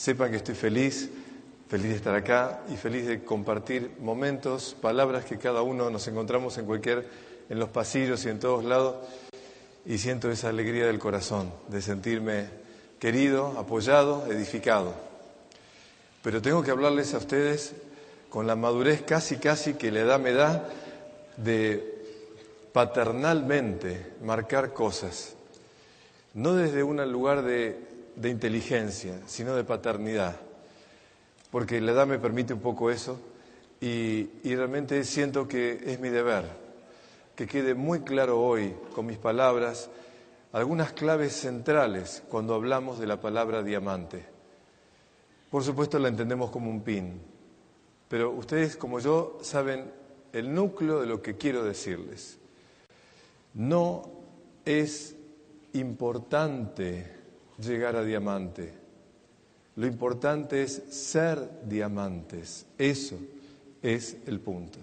sepan que estoy feliz, feliz de estar acá y feliz de compartir momentos, palabras que cada uno nos encontramos en cualquier, en los pasillos y en todos lados y siento esa alegría del corazón de sentirme querido, apoyado, edificado. Pero tengo que hablarles a ustedes con la madurez casi, casi que la edad me da de paternalmente marcar cosas, no desde un lugar de, de, inteligencia, sino de paternidad, porque la edad me permite un poco eso y, y realmente siento que es mi deber que quede muy claro hoy con mis palabras algunas claves centrales cuando hablamos de la palabra diamante. Por supuesto la entendemos como un pin, pero ustedes como yo saben el núcleo de lo que quiero decirles. No es importante llegar a diamante. Lo importante es ser diamantes. Eso es el punto.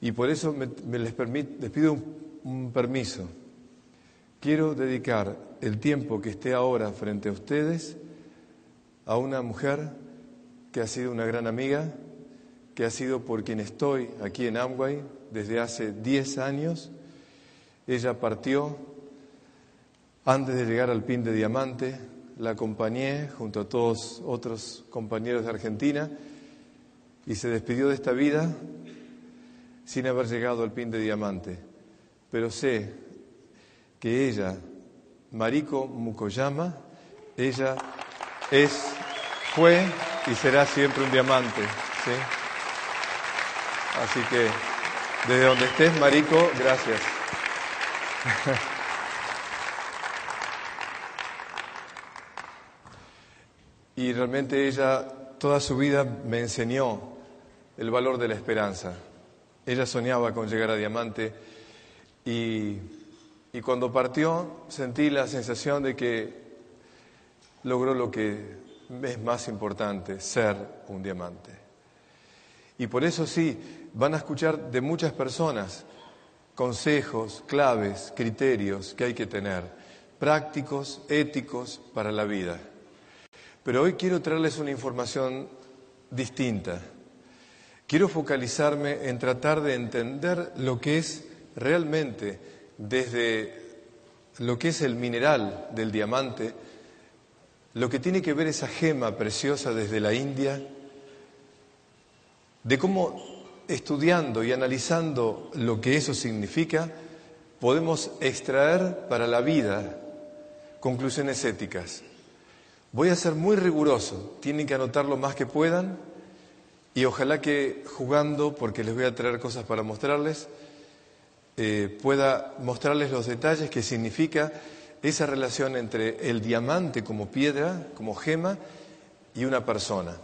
Y por eso me, les, pido un, un permiso. Quiero dedicar el tiempo que esté ahora frente a ustedes a una mujer que ha sido una gran amiga, que ha sido por quien estoy aquí en Amway desde hace 10 años. Ella partió antes de llegar al pin de diamante, la acompañé junto a todos otros compañeros de Argentina y se despidió de esta vida sin haber llegado al pin de diamante. Pero sé que ella, Mariko Mukoyama, ella es, fue y será siempre un diamante. ¿sí? Así que desde donde estés, Mariko, gracias. y realmente ella toda su vida me enseñó el valor de la esperanza. Ella soñaba con llegar a diamante y, y cuando partió sentí la sensación de que logró lo que es más importante, ser un diamante. Y por eso sí, van a escuchar de muchas personas consejos, claves, criterios que hay que tener, prácticos, éticos para la vida. Pero hoy quiero traerles una información distinta. Quiero focalizarme en tratar de entender lo que es realmente desde lo que es el mineral del diamante, lo que tiene que ver esa gema preciosa desde la India, de cómo estudiando y analizando lo que eso significa, podemos extraer para la vida conclusiones éticas. Voy a ser muy riguroso, tienen que anotar lo más que puedan y ojalá que jugando, porque les voy a traer cosas para mostrarles, eh, pueda mostrarles los detalles que significa esa relación entre el diamante como piedra, como gema, y una persona.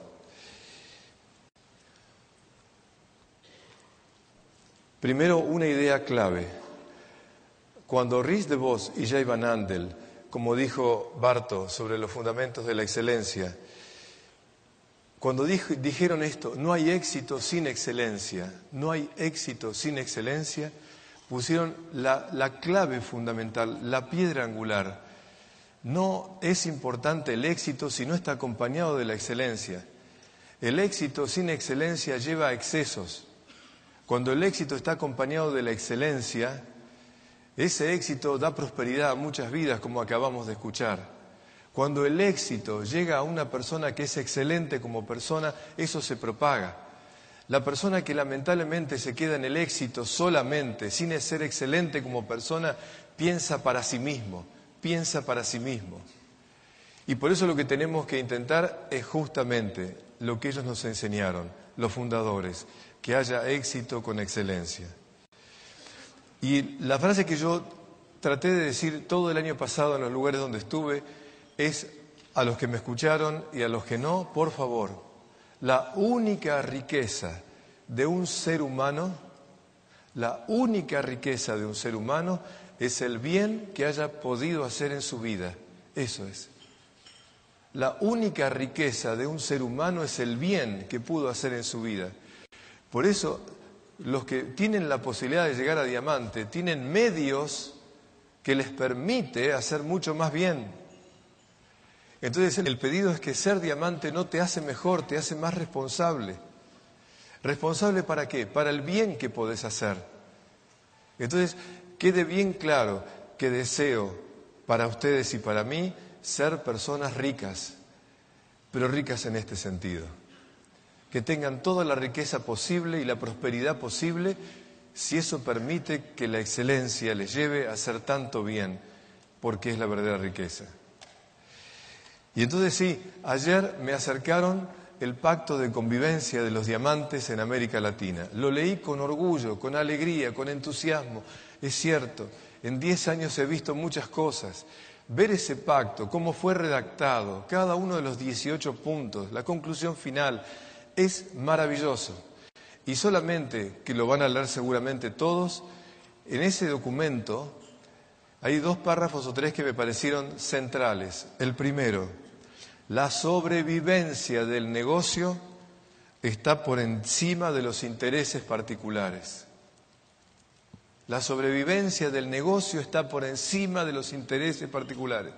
Primero, una idea clave. Cuando Rhys de Vos y Jay Van Andel, como dijo Barto sobre los fundamentos de la excelencia, cuando dijeron esto, no hay éxito sin excelencia, no hay éxito sin excelencia, pusieron la, la clave fundamental, la piedra angular. No es importante el éxito si no está acompañado de la excelencia. El éxito sin excelencia lleva a excesos. Cuando el éxito está acompañado de la excelencia, ese éxito da prosperidad a muchas vidas, como acabamos de escuchar. Cuando el éxito llega a una persona que es excelente como persona, eso se propaga. La persona que lamentablemente se queda en el éxito solamente, sin ser excelente como persona, piensa para sí mismo, piensa para sí mismo. Y por eso lo que tenemos que intentar es justamente lo que ellos nos enseñaron, los fundadores, que haya éxito con excelencia. Y la frase que yo traté de decir todo el año pasado en los lugares donde estuve es a los que me escucharon y a los que no, por favor, la única riqueza de un ser humano, la única riqueza de un ser humano es el bien que haya podido hacer en su vida. Eso es. La única riqueza de un ser humano es el bien que pudo hacer en su vida. Por eso, los que tienen la posibilidad de llegar a diamante tienen medios que les permite hacer mucho más bien. Entonces el pedido es que ser diamante no te hace mejor, te hace más responsable. ¿Responsable para qué? Para el bien que podés hacer. Entonces, quede bien claro que deseo para ustedes y para mí ser personas ricas, pero ricas en este sentido. Que tengan toda la riqueza posible y la prosperidad posible si eso permite que la excelencia les lleve a hacer tanto bien, porque es la verdadera riqueza. Y entonces sí, ayer me acercaron el pacto de convivencia de los diamantes en América Latina. Lo leí con orgullo, con alegría, con entusiasmo. Es cierto, en diez años he visto muchas cosas. Ver ese pacto, cómo fue redactado, cada uno de los 18 puntos, la conclusión final, es maravilloso. Y solamente, que lo van a leer seguramente todos, en ese documento hay dos párrafos o tres que me parecieron centrales. El primero, la sobrevivencia del negocio está por encima de los intereses particulares. La sobrevivencia del negocio está por encima de los intereses particulares.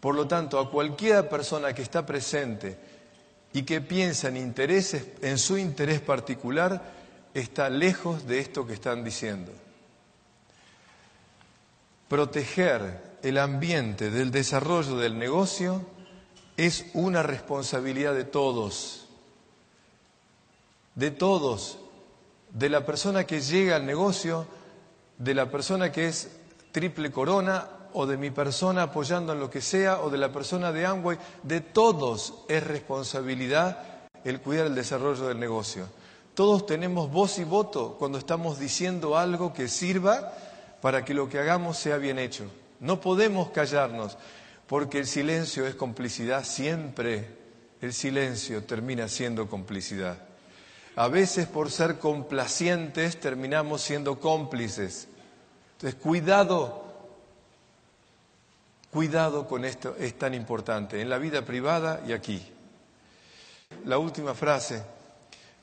Por lo tanto, a cualquier persona que está presente y que piensa en intereses, en su interés particular, está lejos de esto que están diciendo. Proteger el ambiente del desarrollo del negocio es una responsabilidad de todos, de todos, de la persona que llega al negocio, de la persona que es triple corona o de mi persona apoyando en lo que sea o de la persona de Amway, de todos es responsabilidad el cuidar el desarrollo del negocio. Todos tenemos voz y voto cuando estamos diciendo algo que sirva para que lo que hagamos sea bien hecho. No podemos callarnos porque el silencio es complicidad, siempre el silencio termina siendo complicidad. A veces por ser complacientes terminamos siendo cómplices. Entonces, cuidado, cuidado con esto, es tan importante, en la vida privada y aquí. La última frase,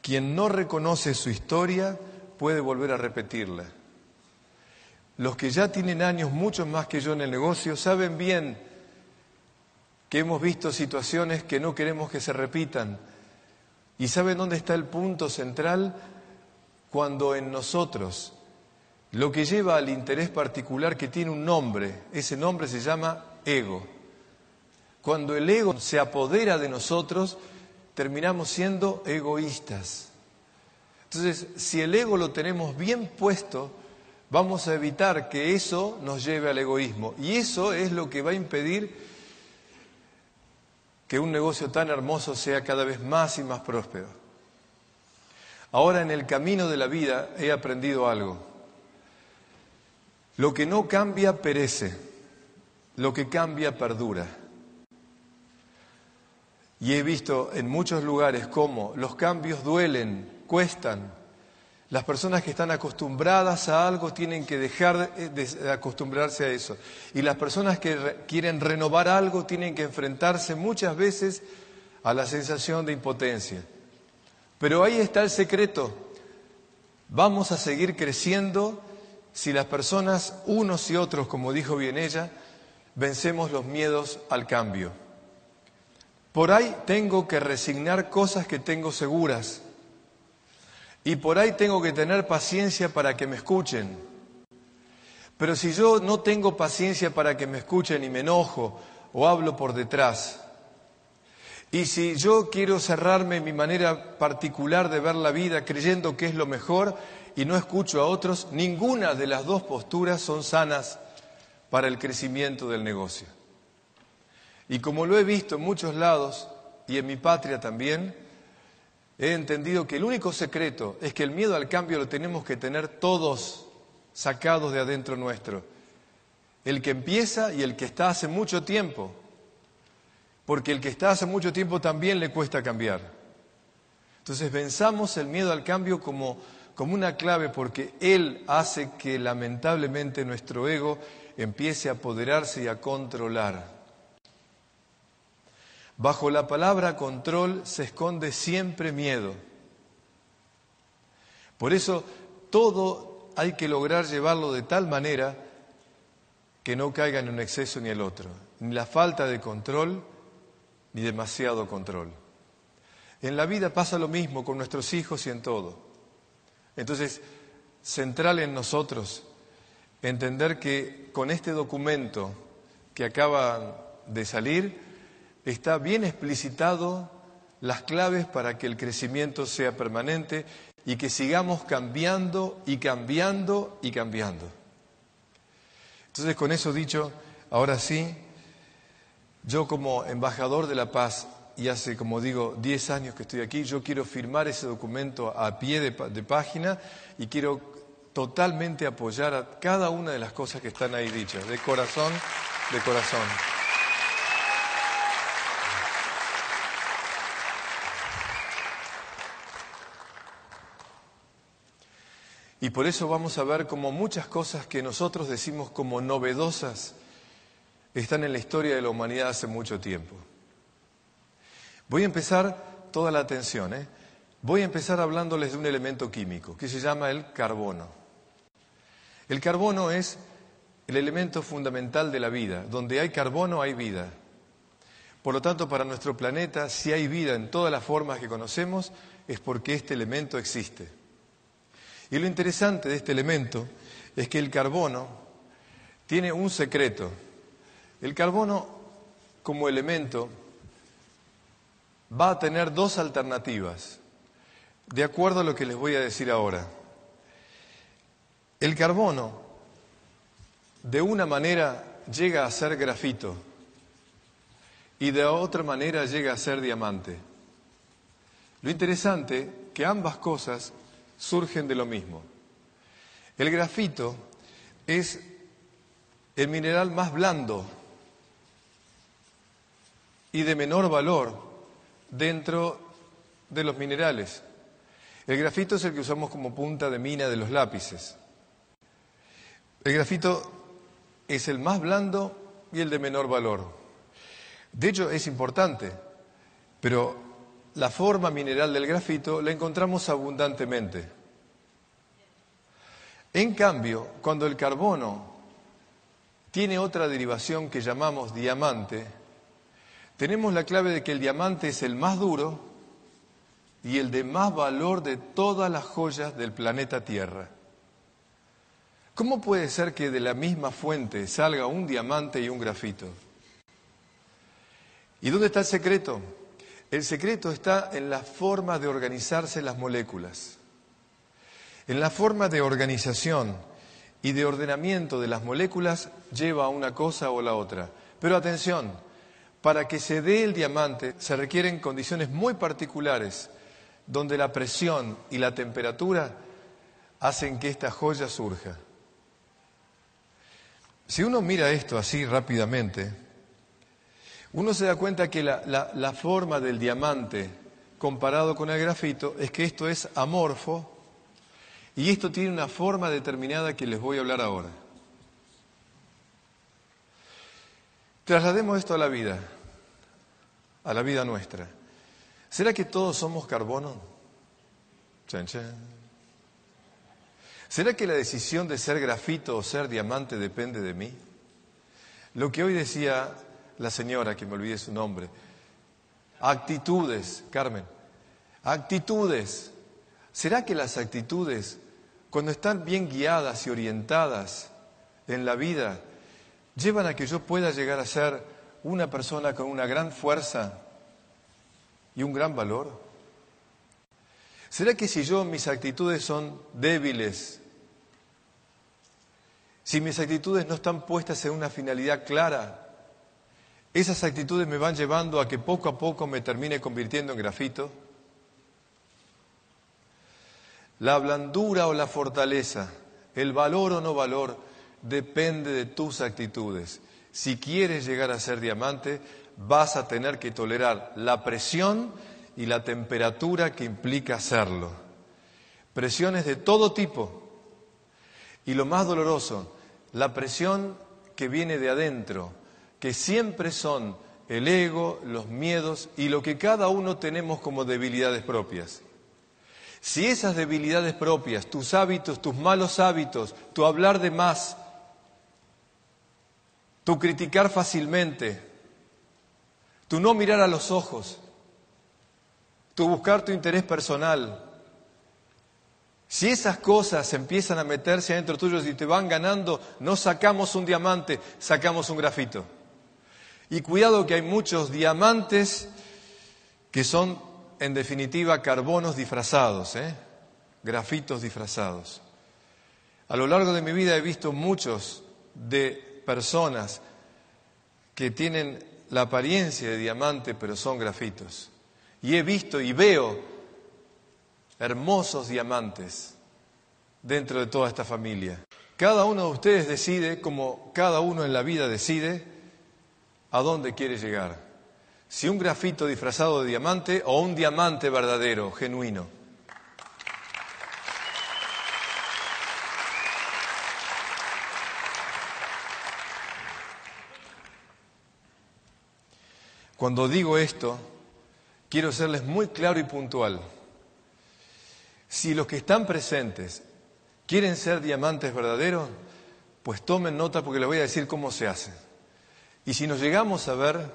quien no reconoce su historia puede volver a repetirla. Los que ya tienen años, muchos más que yo en el negocio, saben bien que hemos visto situaciones que no queremos que se repitan. ¿Y saben dónde está el punto central? Cuando en nosotros lo que lleva al interés particular que tiene un nombre, ese nombre se llama ego. Cuando el ego se apodera de nosotros, terminamos siendo egoístas. Entonces, si el ego lo tenemos bien puesto, vamos a evitar que eso nos lleve al egoísmo. Y eso es lo que va a impedir que un negocio tan hermoso sea cada vez más y más próspero. Ahora en el camino de la vida he aprendido algo. Lo que no cambia perece, lo que cambia perdura. Y he visto en muchos lugares cómo los cambios duelen, cuestan, las personas que están acostumbradas a algo tienen que dejar de acostumbrarse a eso. Y las personas que quieren renovar algo tienen que enfrentarse muchas veces a la sensación de impotencia. Pero ahí está el secreto. Vamos a seguir creciendo si las personas, unos y otros, como dijo bien ella, vencemos los miedos al cambio. Por ahí tengo que resignar cosas que tengo seguras y por ahí tengo que tener paciencia para que me escuchen. Pero si yo no tengo paciencia para que me escuchen y me enojo o hablo por detrás, y si yo quiero cerrarme mi manera particular de ver la vida creyendo que es lo mejor y no escucho a otros, ninguna de las dos posturas son sanas para el crecimiento del negocio. Y como lo he visto en muchos lados y en mi patria también, he entendido que el único secreto es que el miedo al cambio lo tenemos que tener todos sacados de adentro nuestro. El que empieza y el que está hace mucho tiempo. Porque el que está hace mucho tiempo también le cuesta cambiar. Entonces venzamos el miedo al cambio como, como una clave porque él hace que lamentablemente nuestro ego empiece a apoderarse y a controlar. Bajo la palabra control se esconde siempre miedo. Por eso todo hay que lograr llevarlo de tal manera que no caiga en un exceso ni el otro. ni la falta de control, ni demasiado control. En la vida pasa lo mismo con nuestros hijos y en todo. Entonces, central en nosotros entender que con este documento que acaba de salir está bien explicitado las claves para que el crecimiento sea permanente y que sigamos cambiando y cambiando y cambiando. Entonces, con eso dicho, ahora sí, yo como embajador de la paz, y hace, como digo, 10 años que estoy aquí, yo quiero firmar ese documento a pie de, página y quiero totalmente apoyar a cada una de las cosas que están ahí dichas, de corazón, de corazón. Y por eso vamos a ver cómo muchas cosas que nosotros decimos como novedosas están en la historia de la humanidad hace mucho tiempo. Voy a empezar toda la atención, ¿eh? Voy a empezar hablándoles de un elemento químico que se llama el carbono. El carbono es el elemento fundamental de la vida. Donde hay carbono hay vida. Por lo tanto, para nuestro planeta, si hay vida en todas las formas que conocemos, es porque este elemento existe. Y lo interesante de este elemento es que el carbono tiene un secreto. El carbono como elemento va a tener dos alternativas, de acuerdo a lo que les voy a decir ahora. El carbono, de una manera, llega a ser grafito y de otra manera llega a ser diamante. Lo interesante que ambas cosas surgen de lo mismo. El grafito es el mineral más blando y de menor valor dentro de los minerales. El grafito es el que usamos como punta de mina de los lápices. El grafito es el más blando y el de menor valor. De hecho, es importante, pero la forma mineral del grafito la encontramos abundantemente. En cambio, cuando el carbono tiene otra derivación que llamamos diamante, tenemos la clave de que el diamante es el más duro y el de más valor de todas las joyas del planeta Tierra. ¿Cómo puede ser que de la misma fuente salga un diamante y un grafito? ¿Y dónde está el secreto? El secreto está en la forma de organizarse las moléculas, en la forma de organización y de ordenamiento de las moléculas lleva a una cosa o la otra. Pero atención, para que se dé el diamante se requieren condiciones muy particulares donde la presión y la temperatura hacen que esta joya surja. Si uno mira esto así rápidamente, uno se da cuenta que la, forma del diamante comparado con el grafito es que esto es amorfo y esto tiene una forma determinada que les voy a hablar ahora. Traslademos esto a la vida, a la vida nuestra. ¿Será que todos somos carbono? ¿Será que la decisión de ser grafito o ser diamante depende de mí? Lo que hoy decía la señora, que me olvidé su nombre. Actitudes, Carmen. Actitudes. ¿Será que las actitudes, cuando están bien guiadas y orientadas en la vida, llevan a que yo pueda llegar a ser una persona con una gran fuerza y un gran valor? ¿Será que si yo mis actitudes son débiles, si mis actitudes no están puestas en una finalidad clara, esas actitudes me van llevando a que poco a poco me termine convirtiendo en grafito. La blandura o la fortaleza, el valor o no valor, depende de tus actitudes. Si quieres llegar a ser diamante, vas a tener que tolerar la presión y la temperatura que implica hacerlo. Presiones de todo tipo. Y lo más doloroso, la presión que viene de adentro, que siempre son el ego, los miedos y lo que cada uno tenemos como debilidades propias. Si esas debilidades propias, tus hábitos, tus malos hábitos, tu hablar de más, tu criticar fácilmente, tu no mirar a los ojos, tu buscar tu interés personal. Si esas cosas empiezan a meterse adentro tuyo y te van ganando, no sacamos un diamante, sacamos un grafito. Y cuidado que hay muchos diamantes que son, en definitiva, carbonos disfrazados, ¿eh? grafitos disfrazados. A lo largo de mi vida he visto muchos de personas que tienen la apariencia de diamante, pero son grafitos. Y he visto y veo hermosos diamantes dentro de toda esta familia. Cada uno de ustedes decide, como cada uno en la vida decide, a dónde quiere llegar. Si un grafito disfrazado de diamante o un diamante verdadero, genuino. Cuando digo esto, quiero serles muy claro y puntual. Si los que están presentes quieren ser diamantes verdaderos, pues tomen nota porque les voy a decir cómo se hace. Y si nos llegamos a ver,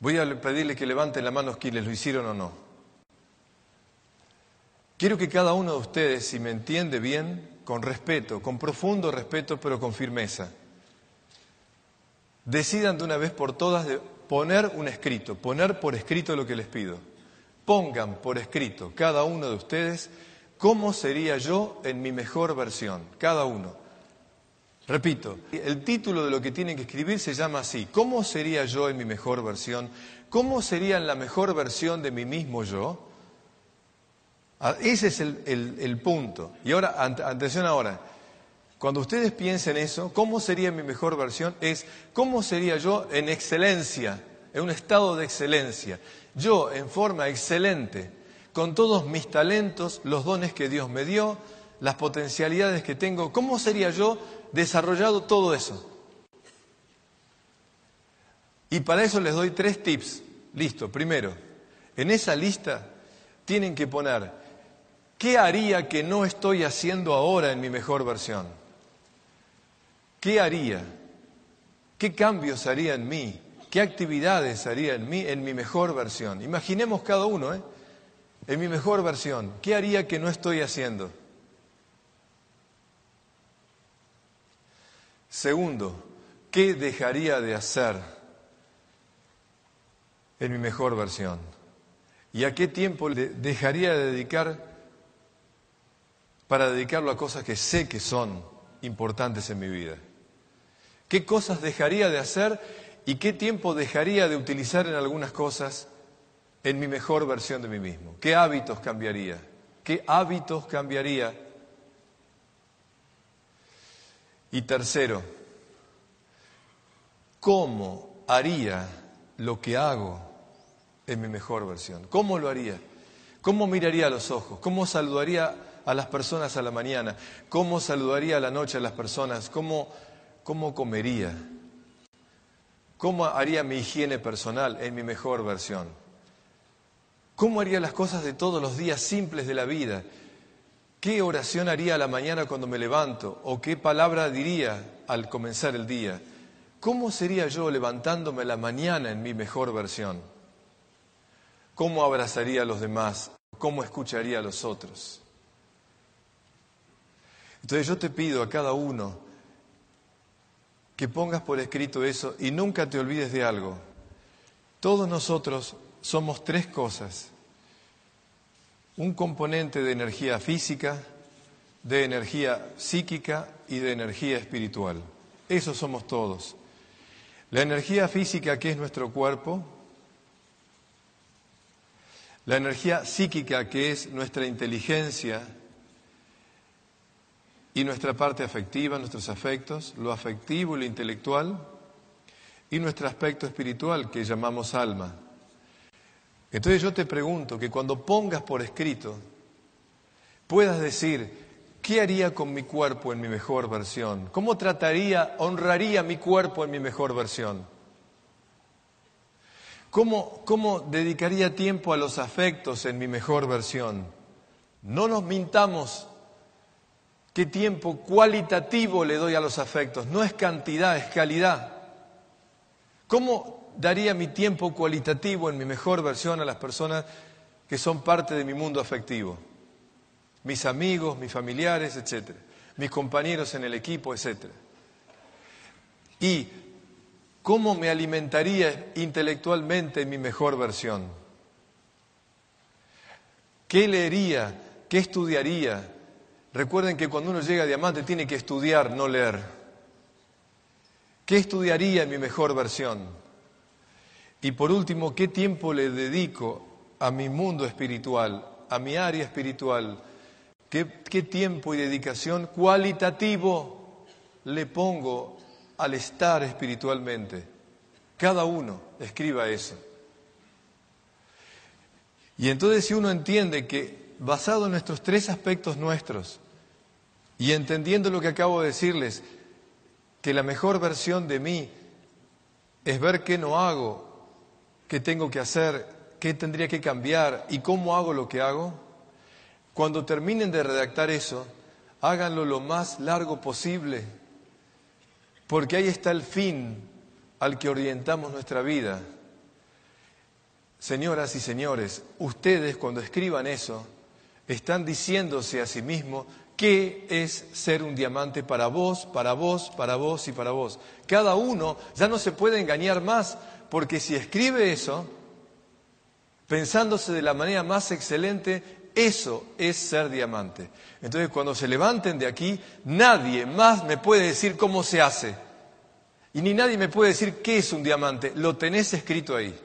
voy a pedirle que levanten la mano quienes lo hicieron o no. Quiero que cada uno de ustedes, si me entiende bien, con respeto, con profundo respeto, pero con firmeza, decidan de una vez por todas poner un escrito, poner por escrito lo que les pido. Pongan por escrito cada uno de ustedes cómo sería yo en mi mejor versión, cada uno. Repito, el título de lo que tienen que escribir se llama así, ¿cómo sería yo en mi mejor versión? ¿Cómo sería en la mejor versión de mí mismo yo? Ah, ese es el, el punto. Y ahora, atención ahora, cuando ustedes piensen eso, ¿cómo sería mi mejor versión? Es cómo sería yo en excelencia, en un estado de excelencia. Yo en forma excelente, con todos mis talentos, los dones que Dios me dio, las potencialidades que tengo, ¿cómo sería yo desarrollado todo eso? Y para eso les doy tres tips. Listo, primero, en esa lista tienen que poner, ¿qué haría que no estoy haciendo ahora en mi mejor versión? ¿Qué haría? ¿Qué cambios haría en mí? ¿Qué actividades haría en mí en mi mejor versión? Imaginemos cada uno, ¿eh? En mi mejor versión. ¿Qué haría que no estoy haciendo? Segundo, ¿qué dejaría de hacer en mi mejor versión? ¿Y a qué tiempo le dejaría de dedicar para dedicarlo a cosas que sé que son importantes en mi vida? Qué cosas dejaría de hacer y qué tiempo dejaría de utilizar en algunas cosas en mi mejor versión de mí mismo. ¿Qué hábitos cambiaría? ¿Qué hábitos cambiaría? Y tercero, ¿cómo haría lo que hago en mi mejor versión? ¿Cómo lo haría? ¿Cómo miraría a los ojos? ¿Cómo saludaría a las personas a la mañana? ¿Cómo saludaría a la noche a las personas? ¿Cómo ¿Cómo comería? ¿Cómo haría mi higiene personal en mi mejor versión? ¿Cómo haría las cosas de todos los días simples de la vida? ¿Qué oración haría a la mañana cuando me levanto? ¿O qué palabra diría al comenzar el día? ¿Cómo sería yo levantándome la mañana en mi mejor versión? ¿Cómo abrazaría a los demás? ¿Cómo escucharía a los otros? Entonces yo te pido a cada uno que pongas por escrito eso y nunca te olvides de algo. Todos nosotros somos tres cosas. Un componente de energía física, de energía psíquica y de energía espiritual. Eso somos todos. La energía física que es nuestro cuerpo, la energía psíquica que es nuestra inteligencia, y nuestra parte afectiva, nuestros afectos, lo afectivo y lo intelectual, y nuestro aspecto espiritual que llamamos alma. Entonces yo te pregunto que cuando pongas por escrito, puedas decir, ¿qué haría con mi cuerpo en mi mejor versión? ¿Cómo trataría, honraría mi cuerpo en mi mejor versión? ¿Cómo, ¿Cómo dedicaría tiempo a los afectos en mi mejor versión? No nos mintamos ¿Qué tiempo cualitativo le doy a los afectos? No es cantidad, es calidad. ¿Cómo daría mi tiempo cualitativo en mi mejor versión a las personas que son parte de mi mundo afectivo? Mis amigos, mis familiares, etcétera. Mis compañeros en el equipo, etcétera. Y cómo me alimentaría intelectualmente en mi mejor versión. ¿Qué leería? ¿Qué estudiaría? Recuerden que cuando uno llega a diamante tiene que estudiar, no leer. ¿Qué estudiaría en mi mejor versión? Y por último, ¿qué tiempo le dedico a mi mundo espiritual, a mi área espiritual? ¿Qué, qué tiempo y dedicación cualitativo le pongo al estar espiritualmente? Cada uno escriba eso. Y entonces si uno entiende que basado en nuestros tres aspectos nuestros y entendiendo lo que acabo de decirles, que la mejor versión de mí es ver qué no hago, qué tengo que hacer, qué tendría que cambiar y cómo hago lo que hago, cuando terminen de redactar eso, háganlo lo más largo posible, porque ahí está el fin al que orientamos nuestra vida. Señoras y señores, ustedes cuando escriban eso, están diciéndose a sí mismos qué es ser un diamante para vos, para vos, para vos y para vos. Cada uno ya no se puede engañar más, porque si escribe eso, pensándose de la manera más excelente, eso es ser diamante. Entonces, cuando se levanten de aquí, nadie más me puede decir cómo se hace. Y ni nadie me puede decir qué es un diamante. Lo tenés escrito ahí.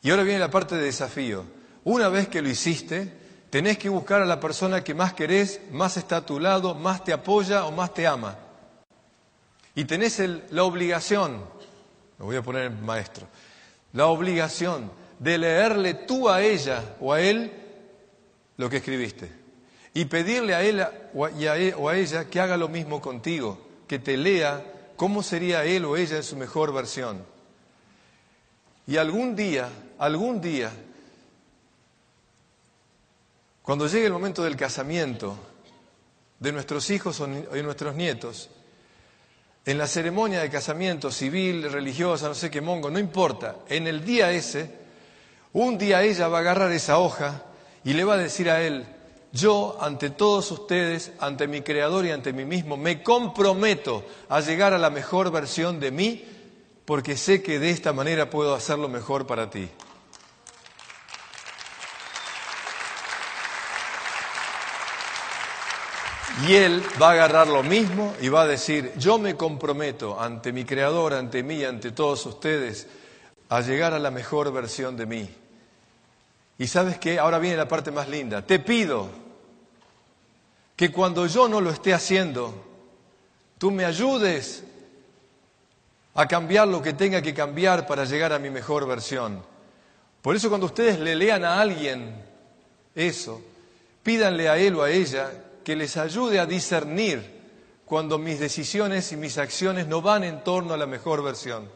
Y ahora viene la parte de desafío. Una vez que lo hiciste, Tenés que buscar a la persona que más querés, más está a tu lado, más te apoya o más te ama. Y tenés la obligación, me voy a poner maestro, la obligación de leerle tú a ella o a él lo que escribiste. Y pedirle a él o a, e, o a ella que haga lo mismo contigo, que te lea cómo sería él o ella en su mejor versión. Y algún día, algún día, cuando llegue el momento del casamiento de nuestros hijos o de nuestros nietos, en la ceremonia de casamiento civil, religiosa, no sé qué mongo, no importa, en el día ese, un día ella va a agarrar esa hoja y le va a decir a él, yo ante todos ustedes, ante mi Creador y ante mí mismo, me comprometo a llegar a la mejor versión de mí porque sé que de esta manera puedo hacerlo mejor para ti. Y él va a agarrar lo mismo y va a decir, yo me comprometo ante mi Creador, ante mí, ante todos ustedes, a llegar a la mejor versión de mí. Y sabes qué, ahora viene la parte más linda, te pido que cuando yo no lo esté haciendo, tú me ayudes a cambiar lo que tenga que cambiar para llegar a mi mejor versión. Por eso cuando ustedes le lean a alguien eso, pídanle a él o a ella que les ayude a discernir cuando mis decisiones y mis acciones no van en torno a la mejor versión.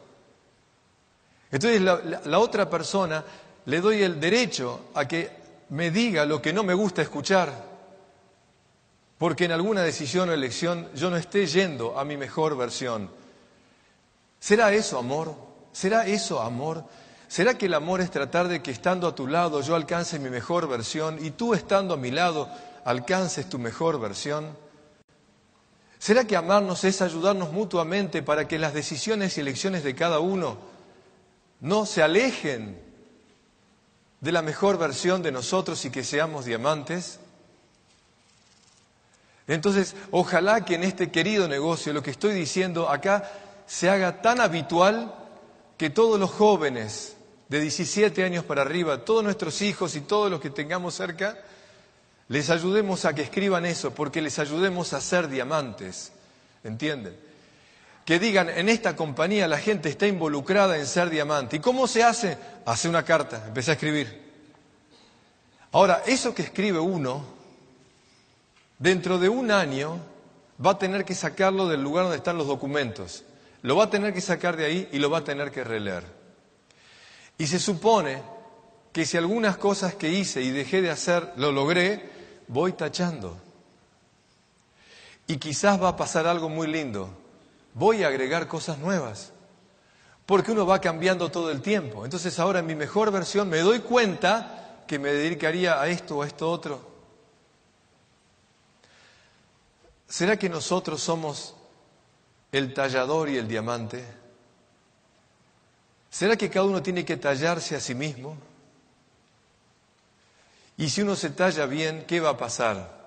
Entonces la, otra persona le doy el derecho a que me diga lo que no me gusta escuchar, porque en alguna decisión o elección yo no esté yendo a mi mejor versión. ¿Será eso amor? ¿Será eso amor? ¿Será que el amor es tratar de que estando a tu lado yo alcance mi mejor versión y tú estando a mi lado alcances tu mejor versión? ¿Será que amarnos es ayudarnos mutuamente para que las decisiones y elecciones de cada uno no se alejen de la mejor versión de nosotros y que seamos diamantes? Entonces, ojalá que en este querido negocio lo que estoy diciendo acá se haga tan habitual que todos los jóvenes de 17 años para arriba, todos nuestros hijos y todos los que tengamos cerca, les ayudemos a que escriban eso, porque les ayudemos a ser diamantes. ¿Entienden? Que digan, en esta compañía la gente está involucrada en ser diamante. ¿Y cómo se hace? Hace una carta, empecé a escribir. Ahora, eso que escribe uno, dentro de un año va a tener que sacarlo del lugar donde están los documentos. Lo va a tener que sacar de ahí y lo va a tener que releer. Y se supone que si algunas cosas que hice y dejé de hacer lo logré, voy tachando. Y quizás va a pasar algo muy lindo. Voy a agregar cosas nuevas. Porque uno va cambiando todo el tiempo. Entonces ahora en mi mejor versión me doy cuenta que me dedicaría a esto o a esto otro. ¿Será que nosotros somos el tallador y el diamante? ¿Será que cada uno tiene que tallarse a sí mismo? Y si uno se talla bien, ¿qué va a pasar?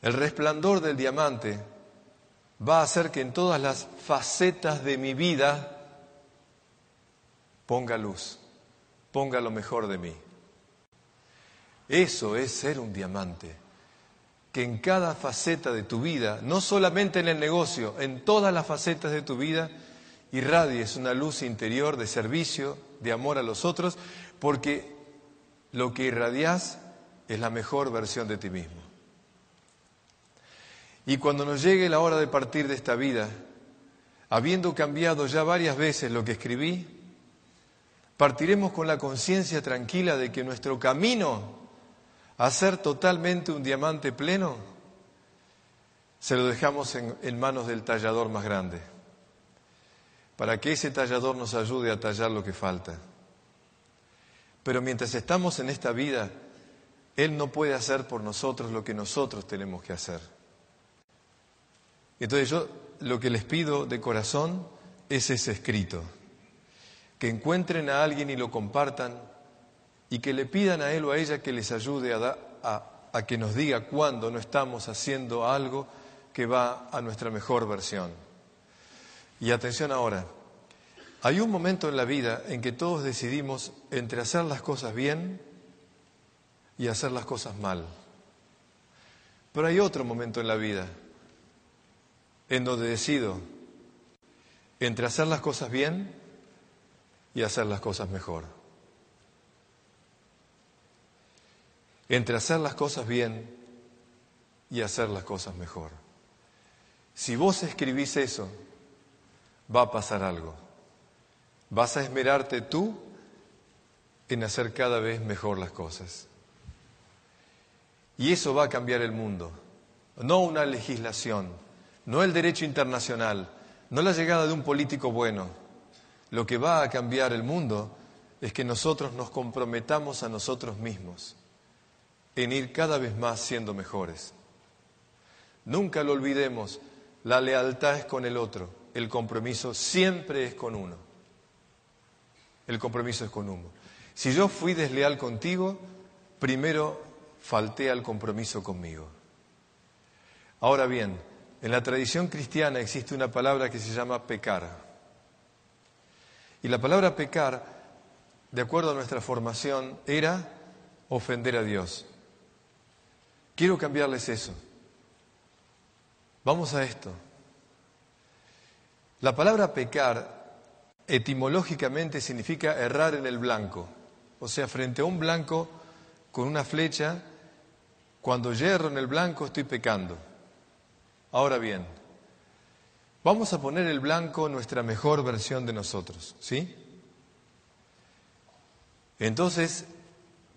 El resplandor del diamante va a hacer que en todas las facetas de mi vida ponga luz, ponga lo mejor de mí. Eso es ser un diamante, que en cada faceta de tu vida, no solamente en el negocio, en todas las facetas de tu vida, irradies una luz interior de servicio, de amor a los otros, porque lo que irradias es la mejor versión de ti mismo. Y cuando nos llegue la hora de partir de esta vida, habiendo cambiado ya varias veces lo que escribí, partiremos con la conciencia tranquila de que nuestro camino a ser totalmente un diamante pleno se lo dejamos en, en, manos del tallador más grande, para que ese tallador nos ayude a tallar lo que falta. Pero mientras estamos en esta vida, Él no puede hacer por nosotros lo que nosotros tenemos que hacer. Entonces yo lo que les pido de corazón es ese escrito, que encuentren a alguien y lo compartan y que le pidan a él o a ella que les ayude a, a que nos diga cuándo no estamos haciendo algo que va a nuestra mejor versión. Y atención ahora, hay un momento en la vida en que todos decidimos entre hacer las cosas bien y hacer las cosas mal. Pero hay otro momento en la vida en donde decido entre hacer las cosas bien y hacer las cosas mejor. Entre hacer las cosas bien y hacer las cosas mejor. Si vos escribís eso, va a pasar algo. Vas a esmerarte tú en hacer cada vez mejor las cosas. Y eso va a cambiar el mundo, no una legislación no el derecho internacional, no la llegada de un político bueno. Lo que va a cambiar el mundo es que nosotros nos comprometamos a nosotros mismos en ir cada vez más siendo mejores. Nunca lo olvidemos, la lealtad es con el otro, el compromiso siempre es con uno. El compromiso es con uno. Si yo fui desleal contigo, primero falté al compromiso conmigo. Ahora bien, en la tradición cristiana existe una palabra que se llama pecar. Y la palabra pecar, de acuerdo a nuestra formación, era ofender a Dios. Quiero cambiarles eso. Vamos a esto. La palabra pecar etimológicamente significa errar en el blanco. O sea, frente a un blanco con una flecha, cuando yerro en el blanco estoy pecando. Ahora bien, vamos a poner el blanco nuestra mejor versión de nosotros, ¿sí? Entonces,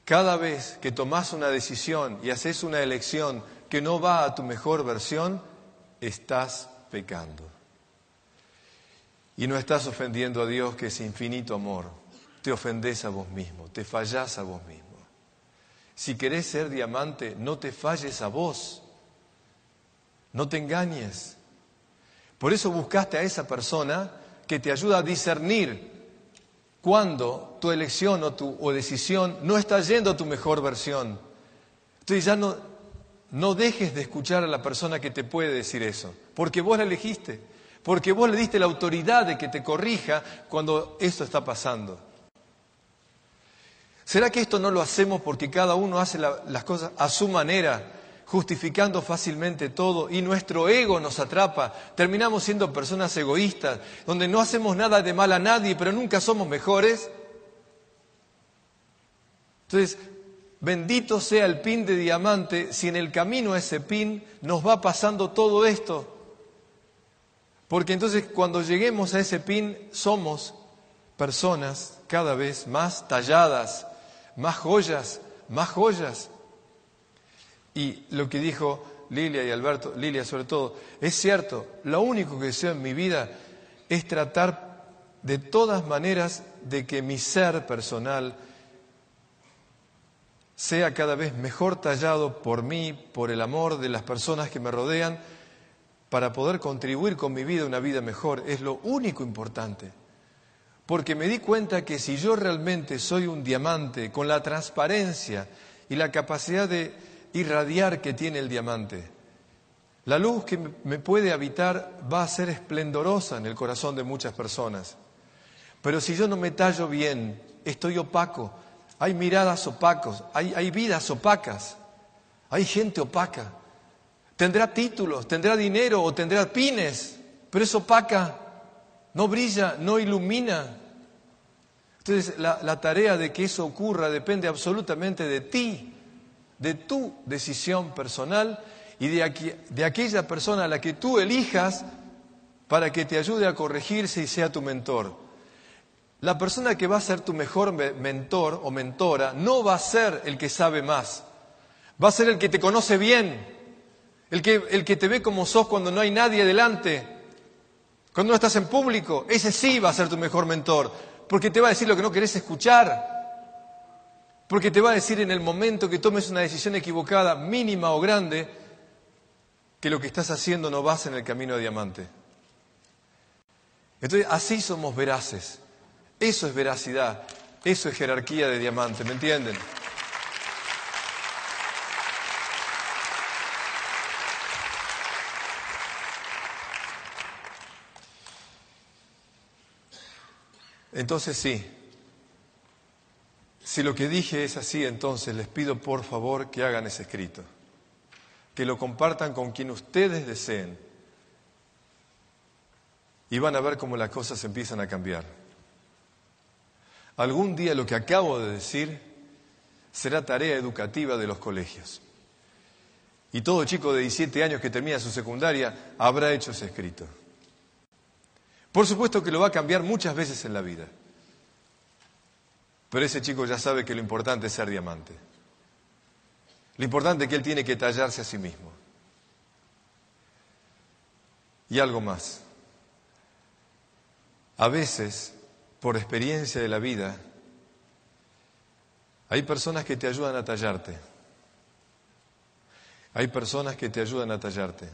cada vez que tomas una decisión y haces una elección que no va a tu mejor versión, estás pecando. Y no estás ofendiendo a Dios que es infinito amor. Te ofendes a vos mismo, te fallás a vos mismo. Si querés ser diamante, no te falles a vos. No te engañes. Por eso buscaste a esa persona que te ayuda a discernir cuando tu elección o tu o decisión no está yendo a tu mejor versión. Entonces ya no, no dejes de escuchar a la persona que te puede decir eso, porque vos la elegiste, porque vos le diste la autoridad de que te corrija cuando esto está pasando. ¿Será que esto no lo hacemos porque cada uno hace las cosas a su manera? justificando fácilmente todo y nuestro ego nos atrapa. Terminamos siendo personas egoístas, donde no hacemos nada de mal a nadie, pero nunca somos mejores. Entonces, bendito sea el pin de diamante si en el camino a ese pin nos va pasando todo esto. Porque entonces cuando lleguemos a ese pin somos personas cada vez más talladas, más joyas, más joyas. Y lo que dijo Lilia y Alberto, Lilia sobre todo, es cierto, lo único que deseo en mi vida es tratar de todas maneras de que mi ser personal sea cada vez mejor tallado por mí, por el amor de las personas que me rodean, para poder contribuir con mi vida a una vida mejor. Es lo único importante. Porque me di cuenta que si yo realmente soy un diamante con la transparencia y la capacidad de irradiar que tiene el diamante, la luz que me puede habitar va a ser esplendorosa en el corazón de muchas personas. Pero si yo no me tallo bien, estoy opaco, hay miradas opacos, hay, hay vidas opacas, hay gente opaca. Tendrá títulos, tendrá dinero o tendrá pines, pero es opaca, no brilla, no ilumina. Entonces la, tarea de que eso ocurra depende absolutamente de ti, de tu decisión personal y de, de aquella persona a la que tú elijas para que te ayude a corregirse y sea tu mentor. La persona que va a ser tu mejor mentor o mentora no va a ser el que sabe más, va a ser el que te conoce bien, el que, el que te ve como sos cuando no hay nadie delante, cuando no estás en público, ese sí va a ser tu mejor mentor, porque te va a decir lo que no querés escuchar, porque te va a decir en el momento que tomes una decisión equivocada, mínima o grande, que lo que estás haciendo no vas en el camino de diamante. Entonces, así somos veraces. Eso es veracidad, eso es jerarquía de diamante, ¿me entienden? Entonces sí, si lo que dije es así, entonces les pido por favor que hagan ese escrito, que lo compartan con quien ustedes deseen y van a ver cómo las cosas empiezan a cambiar. Algún día lo que acabo de decir será tarea educativa de los colegios. Y todo chico de 17 años que termina su secundaria habrá hecho ese escrito. Por supuesto que lo va a cambiar muchas veces en la vida. Pero ese chico ya sabe que lo importante es ser diamante. Lo importante es que él tiene que tallarse a sí mismo. Y algo más. A veces por experiencia de la vida, hay personas que te ayudan a tallarte. Hay personas que te ayudan a tallarte.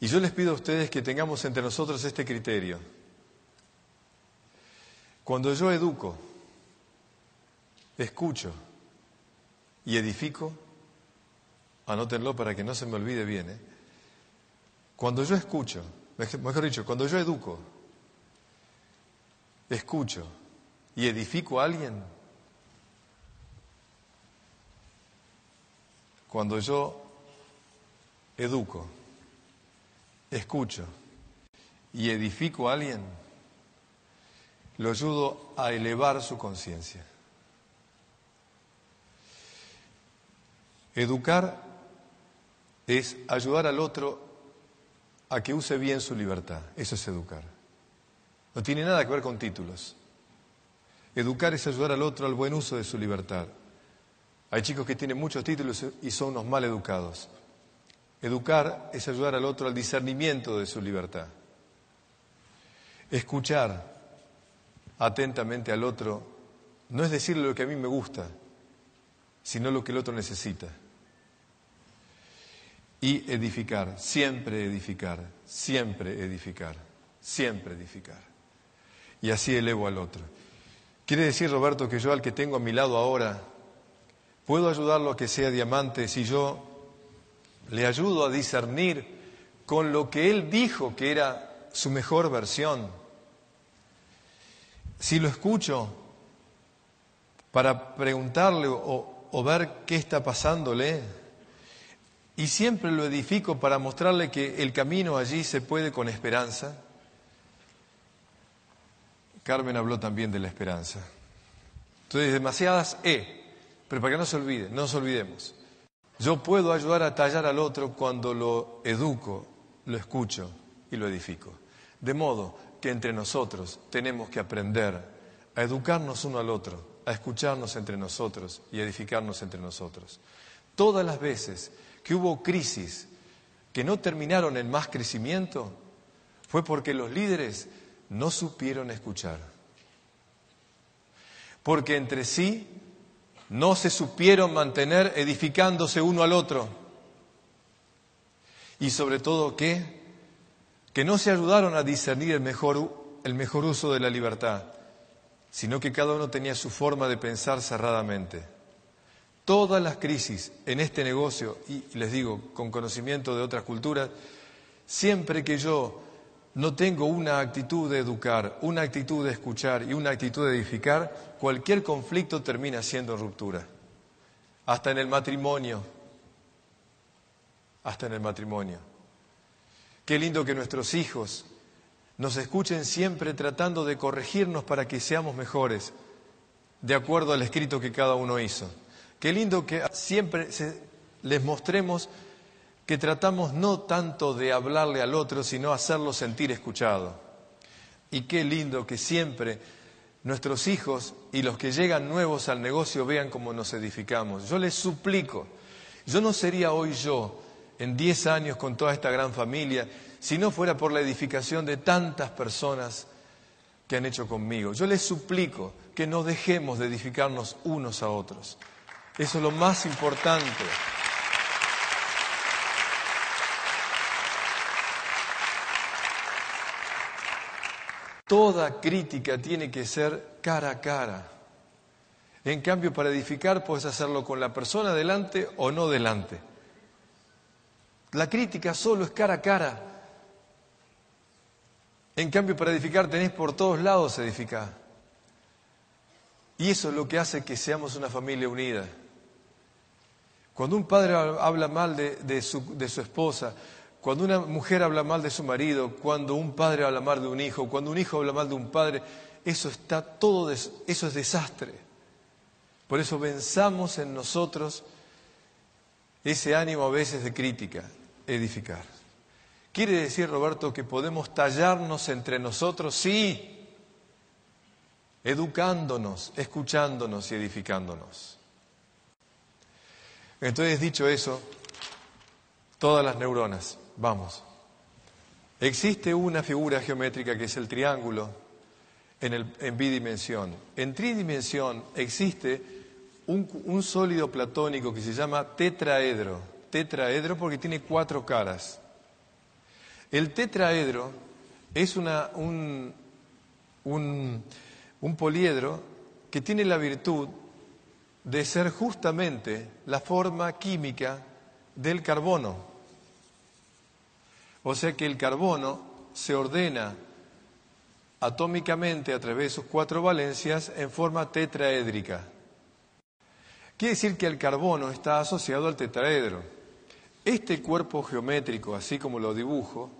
Y yo les pido a ustedes que tengamos entre nosotros este criterio. Cuando yo educo, escucho y edifico, anótenlo para que no se me olvide bien, ¿eh? cuando yo escucho, mejor dicho, cuando yo educo, escucho y edifico a alguien, cuando yo educo, escucho y edifico a alguien, lo ayudo a elevar su conciencia. Educar es ayudar al otro a que use bien su libertad. Eso es educar. No tiene nada que ver con títulos. Educar es ayudar al otro al buen uso de su libertad. Hay chicos que tienen muchos títulos y son unos mal educados. Educar es ayudar al otro al discernimiento de su libertad. Escuchar atentamente al otro no es decirle lo que a mí me gusta, sino lo que el otro necesita. Y edificar, siempre edificar, siempre edificar, siempre edificar y así elevo al otro. Quiere decir, Roberto, que yo al que tengo a mi lado ahora, puedo ayudarlo a que sea diamante si yo le ayudo a discernir con lo que él dijo que era su mejor versión. Si lo escucho para preguntarle o, ver qué está pasándole, y siempre lo edifico para mostrarle que el camino allí se puede con esperanza, Carmen habló también de la esperanza. Entonces, demasiadas E, pero para que no se olvide, no nos olvidemos. Yo puedo ayudar a tallar al otro cuando lo educo, lo escucho y lo edifico. De modo que entre nosotros tenemos que aprender a educarnos uno al otro, a escucharnos entre nosotros y edificarnos entre nosotros. Todas las veces que hubo crisis que no terminaron en más crecimiento, fue porque los líderes no supieron escuchar. Porque entre sí no se supieron mantener edificándose uno al otro. Y sobre todo que, que no se ayudaron a discernir el mejor, el mejor uso de la libertad, sino que cada uno tenía su forma de pensar cerradamente. Todas las crisis en este negocio, y les digo con conocimiento de otras culturas, siempre que yo no tengo una actitud de educar, una actitud de escuchar y una actitud de edificar, cualquier conflicto termina siendo ruptura. Hasta en el matrimonio. Hasta en el matrimonio. Qué lindo que nuestros hijos nos escuchen siempre tratando de corregirnos para que seamos mejores, de acuerdo al escrito que cada uno hizo. Qué lindo que siempre les mostremos que tratamos no tanto de hablarle al otro, sino hacerlo sentir escuchado. Y qué lindo que siempre nuestros hijos y los que llegan nuevos al negocio vean cómo nos edificamos. Yo les suplico, yo no sería hoy yo, en diez años con toda esta gran familia, si no fuera por la edificación de tantas personas que han hecho conmigo. Yo les suplico que no dejemos de edificarnos unos a otros. Eso es lo más importante. Toda crítica tiene que ser cara a cara. En cambio, para edificar puedes hacerlo con la persona delante o no delante. La crítica solo es cara a cara. En cambio, para edificar tenés por todos lados edificar. Y eso es lo que hace que seamos una familia unida. Cuando un padre habla mal de, su, esposa, cuando una mujer habla mal de su marido, cuando un padre habla mal de un hijo, cuando un hijo habla mal de un padre, eso está todo, eso es desastre. Por eso pensamos en nosotros ese ánimo a veces de crítica, edificar. ¿Quiere decir, Roberto, que podemos tallarnos entre nosotros? Sí, educándonos, escuchándonos y edificándonos. Entonces, dicho eso, todas las neuronas, vamos. Existe una figura geométrica que es el triángulo en, bidimensión. En tridimensión existe un, sólido platónico que se llama tetraedro. Tetraedro porque tiene cuatro caras. El tetraedro es un, un poliedro que tiene la virtud de ser justamente la forma química del carbono. O sea que el carbono se ordena atómicamente a través de sus cuatro valencias en forma tetraédrica. Quiere decir que el carbono está asociado al tetraedro. Este cuerpo geométrico, así como lo dibujo,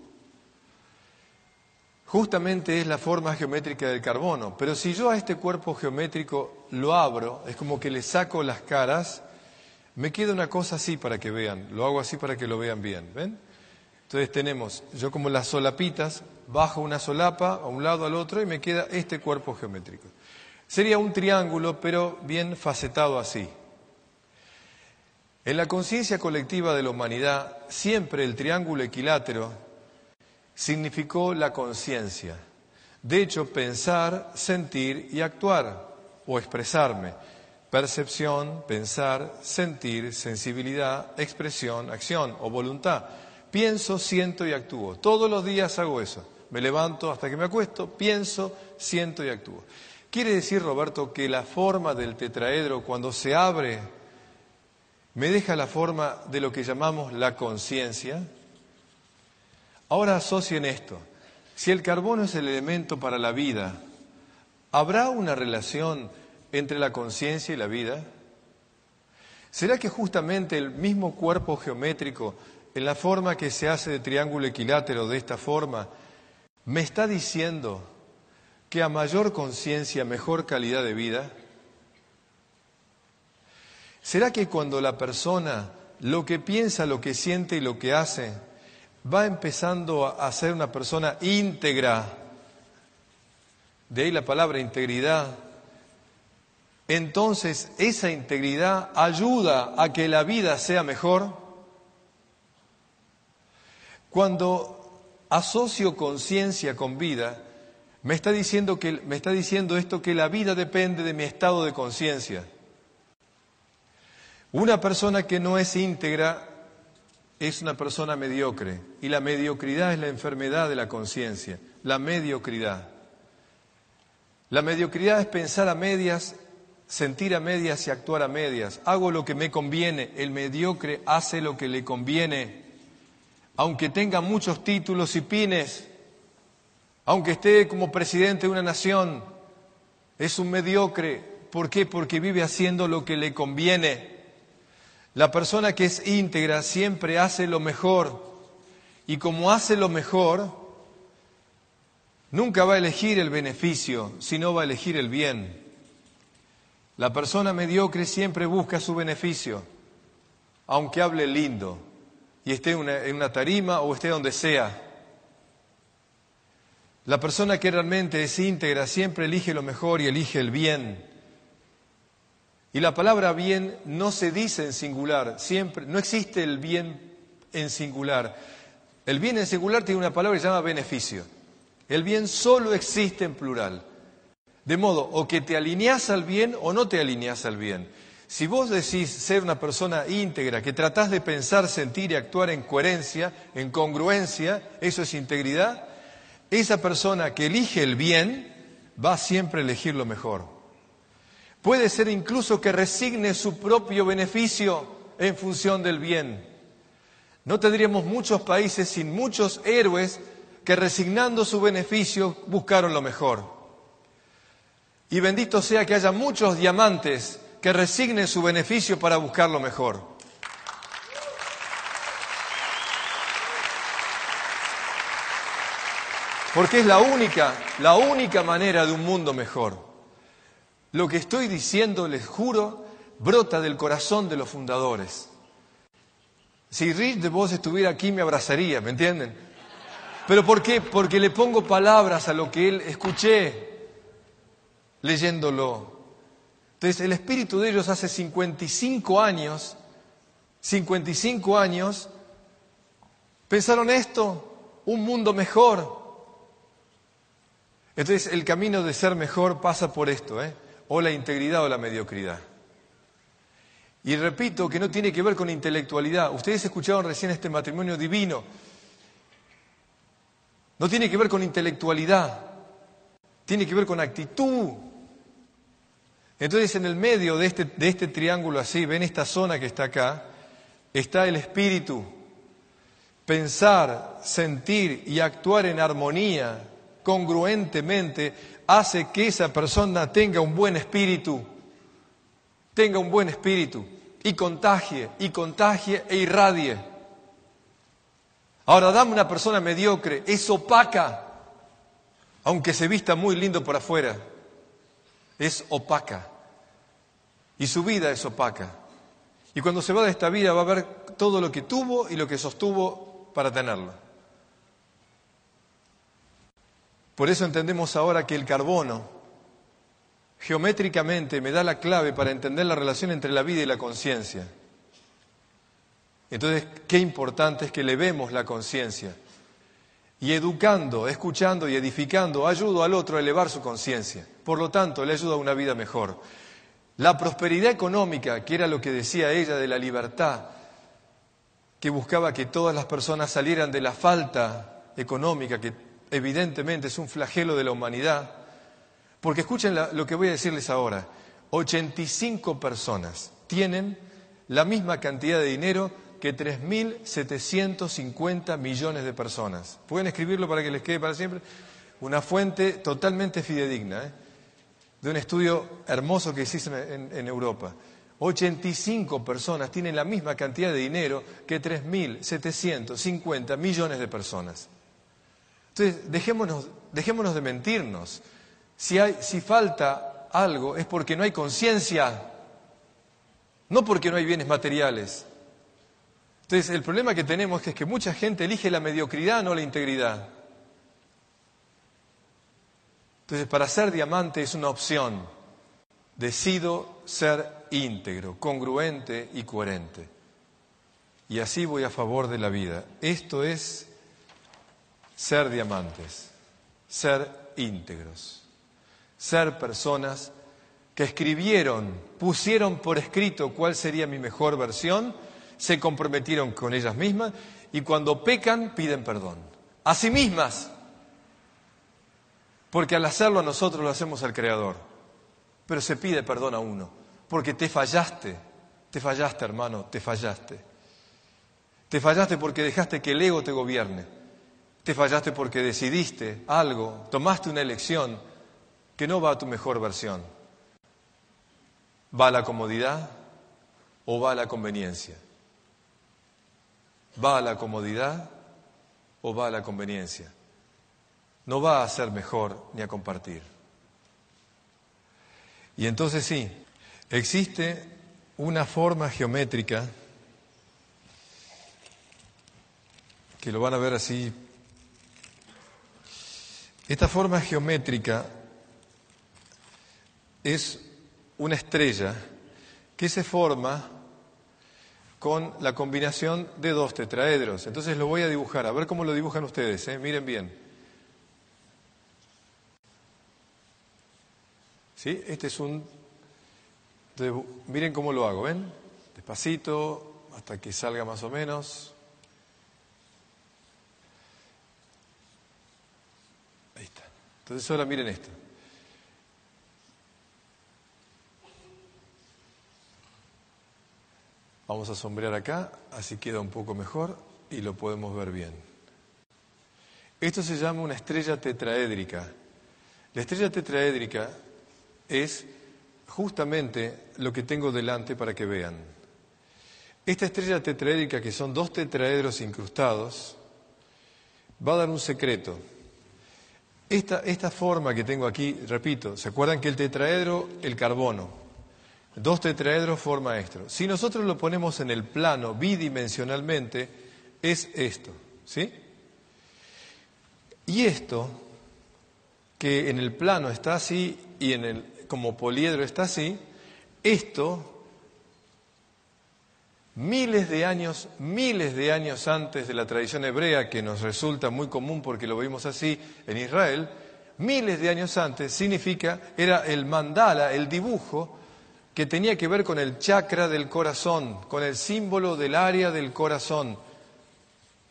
justamente es la forma geométrica del carbono. Pero si yo a este cuerpo geométrico lo abro, es como que le saco las caras, me queda una cosa así para que vean, lo hago así para que lo vean bien, ¿ven? Entonces tenemos, yo como las solapitas, bajo una solapa a un lado al otro y me queda este cuerpo geométrico. Sería un triángulo, pero bien facetado así. En la conciencia colectiva de la humanidad, siempre el triángulo equilátero significó la conciencia. De hecho, pensar, sentir y actuar o expresarme. Percepción, pensar, sentir, sensibilidad, expresión, acción o voluntad. Pienso, siento y actúo. Todos los días hago eso. Me levanto hasta que me acuesto, pienso, siento y actúo. Quiere decir, Roberto, que la forma del tetraedro cuando se abre me deja la forma de lo que llamamos la conciencia, Ahora asocien esto. Si el carbono es el elemento para la vida, ¿habrá una relación entre la conciencia y la vida? ¿Será que justamente el mismo cuerpo geométrico, en la forma que se hace de triángulo equilátero de esta forma, me está diciendo que a mayor conciencia, mejor calidad de vida? ¿Será que cuando la persona lo que piensa, lo que siente y lo que hace va empezando a ser una persona íntegra, de ahí la palabra integridad, entonces esa integridad ayuda a que la vida sea mejor. Cuando asocio conciencia con vida, me está, diciendo que, me está diciendo esto que la vida depende de mi estado de conciencia. Una persona que no es íntegra es una persona mediocre y la mediocridad es la enfermedad de la conciencia, la mediocridad. La mediocridad es pensar a medias, sentir a medias y actuar a medias. Hago lo que me conviene, el mediocre hace lo que le conviene, aunque tenga muchos títulos y pines, aunque esté como presidente de una nación, es un mediocre. ¿Por qué? Porque vive haciendo lo que le conviene. La persona que es íntegra siempre hace lo mejor y como hace lo mejor, nunca va a elegir el beneficio, sino va a elegir el bien. La persona mediocre siempre busca su beneficio, aunque hable lindo y esté en una tarima o esté donde sea. La persona que realmente es íntegra siempre elige lo mejor y elige el bien. Y la palabra bien no se dice en singular, siempre, no existe el bien en singular. El bien en singular tiene una palabra que se llama beneficio. El bien solo existe en plural. De modo, o que te alineas al bien o no te alineas al bien. Si vos decís ser una persona íntegra, que tratás de pensar, sentir y actuar en coherencia, en congruencia, eso es integridad, esa persona que elige el bien va siempre a elegir lo mejor. Puede ser incluso que resigne su propio beneficio en función del bien. No tendríamos muchos países sin muchos héroes que resignando su beneficio buscaron lo mejor. Y bendito sea que haya muchos diamantes que resignen su beneficio para buscar lo mejor. Porque es la única, la única manera de un mundo mejor. Lo que estoy diciendo, les juro, brota del corazón de los fundadores. Si Rich de vos estuviera aquí me abrazaría, ¿me entienden? ¿Pero por qué? Porque le pongo palabras a lo que él escuché leyéndolo. Entonces, el espíritu de ellos hace 55 años, 55 años, pensaron esto, un mundo mejor. Entonces, el camino de ser mejor pasa por esto, ¿eh? o la integridad o la mediocridad. Y repito que no tiene que ver con intelectualidad. Ustedes escucharon recién este matrimonio divino. No tiene que ver con intelectualidad, tiene que ver con actitud. Entonces en el medio de este, de este triángulo así, ven esta zona que está acá, está el espíritu. Pensar, sentir y actuar en armonía, congruentemente, hace que esa persona tenga un buen espíritu, tenga un buen espíritu y contagie, y contagie e irradie. Ahora, dame una persona mediocre, es opaca, aunque se vista muy lindo por afuera, es opaca. Y su vida es opaca. Y cuando se va de esta vida va a ver todo lo que tuvo y lo que sostuvo para tenerlo. Por eso entendemos ahora que el carbono geométricamente me da la clave para entender la relación entre la vida y la conciencia. Entonces, qué importante es que le vemos la conciencia. Y educando, escuchando y edificando, ayudo al otro a elevar su conciencia. Por lo tanto, le ayuda a una vida mejor. La prosperidad económica, que era lo que decía ella de la libertad, que buscaba que todas las personas salieran de la falta económica que evidentemente es un flagelo de la humanidad, porque escuchen lo que voy a decirles ahora, 85 personas tienen la misma cantidad de dinero que 3.750 millones de personas. ¿Pueden escribirlo para que les quede para siempre? Una fuente totalmente fidedigna, ¿eh? de un estudio hermoso que hicieron en, Europa. 85 personas tienen la misma cantidad de dinero que 3.750 millones de personas. Entonces, dejémonos, dejémonos de mentirnos. Si, hay, si falta algo es porque no hay conciencia, no porque no hay bienes materiales. Entonces, el problema que tenemos es que mucha gente elige la mediocridad, no la integridad. Entonces, para ser diamante es una opción. Decido ser íntegro, congruente y coherente. Y así voy a favor de la vida. Esto es ser diamantes, ser íntegros, ser personas que escribieron, pusieron por escrito cuál sería mi mejor versión, se comprometieron con ellas mismas y cuando pecan piden perdón. A sí mismas. Porque al hacerlo nosotros lo hacemos al Creador. Pero se pide perdón a uno. Porque te fallaste. Te fallaste, hermano, te fallaste. Te fallaste porque dejaste que el ego te gobierne. Te fallaste porque decidiste algo, tomaste una elección que no va a tu mejor versión. ¿Va a la comodidad o va a la conveniencia? ¿Va a la comodidad o va a la conveniencia? No va a ser mejor ni a compartir. Y entonces sí, existe una forma geométrica que lo van a ver así. Esta forma geométrica es una estrella que se forma con la combinación de dos tetraedros. Entonces lo voy a dibujar, a ver cómo lo dibujan ustedes, ¿eh? miren bien. ¿Sí? Este es un... Miren cómo lo hago, ¿ven? Despacito, hasta que salga más o menos. Ahí está. Entonces ahora miren esto. Vamos a sombrear acá, así queda un poco mejor y lo podemos ver bien. Esto se llama una estrella tetraédrica. La estrella tetraédrica es justamente lo que tengo delante para que vean. Esta estrella tetraédrica, que son dos tetraedros incrustados, va a dar un secreto. Esta, esta forma que tengo aquí, repito, ¿se acuerdan que el tetraedro, el carbono, Dos tetraedros forma esto. Si nosotros lo ponemos en el plano bidimensionalmente, es esto, ¿sí? Y esto, que en el plano está así y en el, como poliedro está así, esto, miles de años, miles de años antes de la tradición hebrea, que nos resulta muy común porque lo vimos así en Israel, miles de años antes significa, era el mandala, el dibujo que tenía que ver con el chakra del corazón, con el símbolo del área del corazón.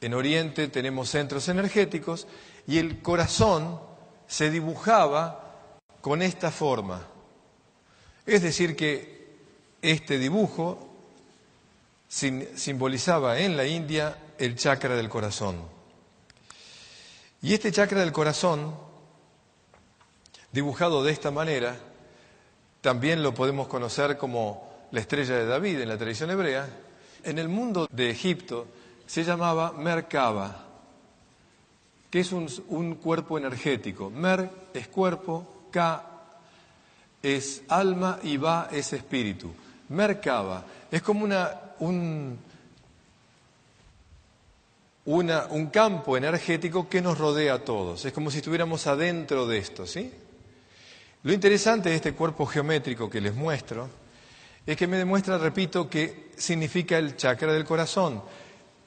En Oriente tenemos centros energéticos y el corazón se dibujaba con esta forma. Es decir, que este dibujo simbolizaba en la India el chakra del corazón. Y este chakra del corazón, dibujado de esta manera, también lo podemos conocer como la estrella de David en la tradición hebrea. En el mundo de Egipto se llamaba Merkaba, que es un, cuerpo energético. Mer es cuerpo, Ka es alma y Ba es espíritu. Merkaba es como una, un, un campo energético que nos rodea a todos. Es como si estuviéramos adentro de esto, ¿sí? Lo interesante de este cuerpo geométrico que les muestro es que me demuestra, repito, que significa el chakra del corazón.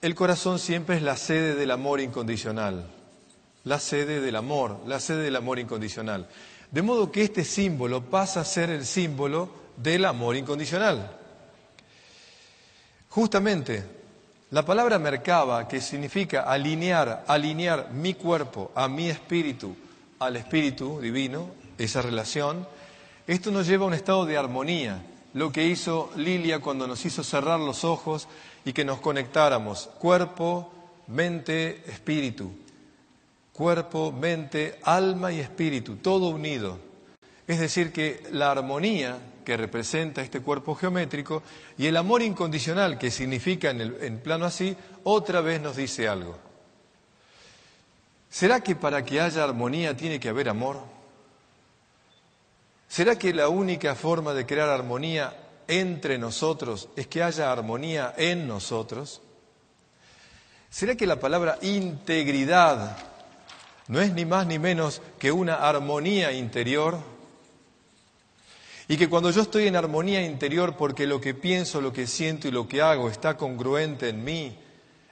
El corazón siempre es la sede del amor incondicional, la sede del amor, la sede del amor incondicional. De modo que este símbolo pasa a ser el símbolo del amor incondicional. Justamente, la palabra mercaba, que significa alinear, alinear mi cuerpo a mi espíritu, al espíritu divino, esa relación, esto nos lleva a un estado de armonía, lo que hizo Lilia cuando nos hizo cerrar los ojos y que nos conectáramos cuerpo, mente, espíritu. Cuerpo, mente, alma y espíritu, todo unido. Es decir, que la armonía que representa este cuerpo geométrico y el amor incondicional que significa en el en plano así, otra vez nos dice algo. ¿Será que para que haya armonía tiene que haber amor? ¿Será que la única forma de crear armonía entre nosotros es que haya armonía en nosotros? ¿Será que la palabra integridad no es ni más ni menos que una armonía interior? Y que cuando yo estoy en armonía interior porque lo que pienso, lo que siento y lo que hago está congruente en mí,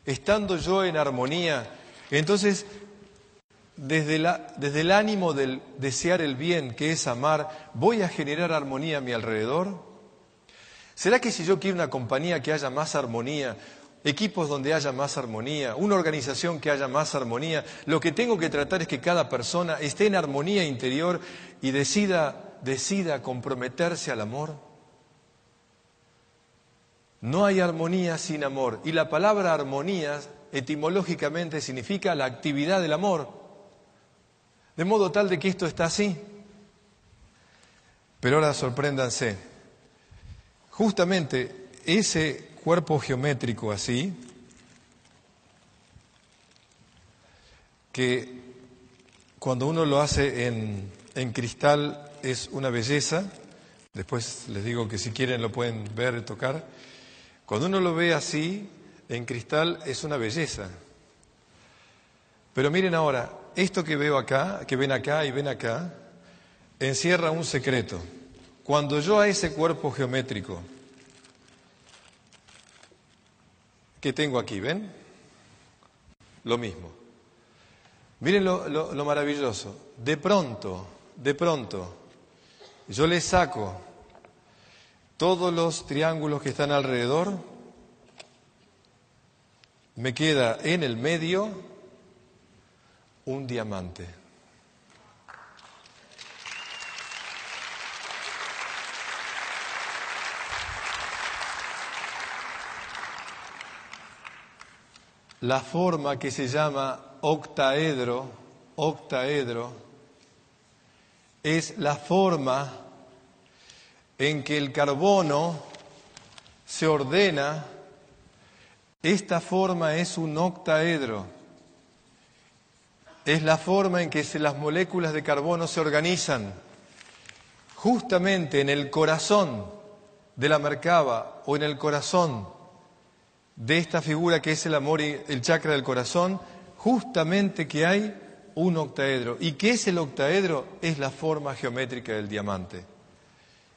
estando yo en armonía, entonces desde, el ánimo del desear el bien, que es amar, voy a generar armonía a mi alrededor? ¿Será que si yo quiero una compañía que haya más armonía, equipos donde haya más armonía, una organización que haya más armonía, lo que tengo que tratar es que cada persona esté en armonía interior y decida, decida comprometerse al amor? No hay armonía sin amor. Y la palabra armonía etimológicamente significa la actividad del amor. De modo tal de que esto está así. Pero ahora sorpréndanse. Justamente ese cuerpo geométrico así, que cuando uno lo hace en, en cristal es una belleza, después les digo que si quieren lo pueden ver y tocar, cuando uno lo ve así, en cristal, es una belleza. Pero miren ahora, esto que veo acá, que ven acá y ven acá, encierra un secreto. Cuando yo a ese cuerpo geométrico que tengo aquí, ¿ven? Lo mismo. Miren lo, lo maravilloso. De pronto, de pronto, yo le saco todos los triángulos que están alrededor, me queda en el medio un diamante. La forma que se llama octaedro, octaedro, es la forma en que el carbono se ordena, esta forma es un octaedro. Es la forma en que las moléculas de carbono se organizan. Justamente en el corazón de la mercaba o en el corazón de esta figura que es el amor y el chakra del corazón, justamente que hay un octaedro. ¿Y qué es el octaedro? Es la forma geométrica del diamante.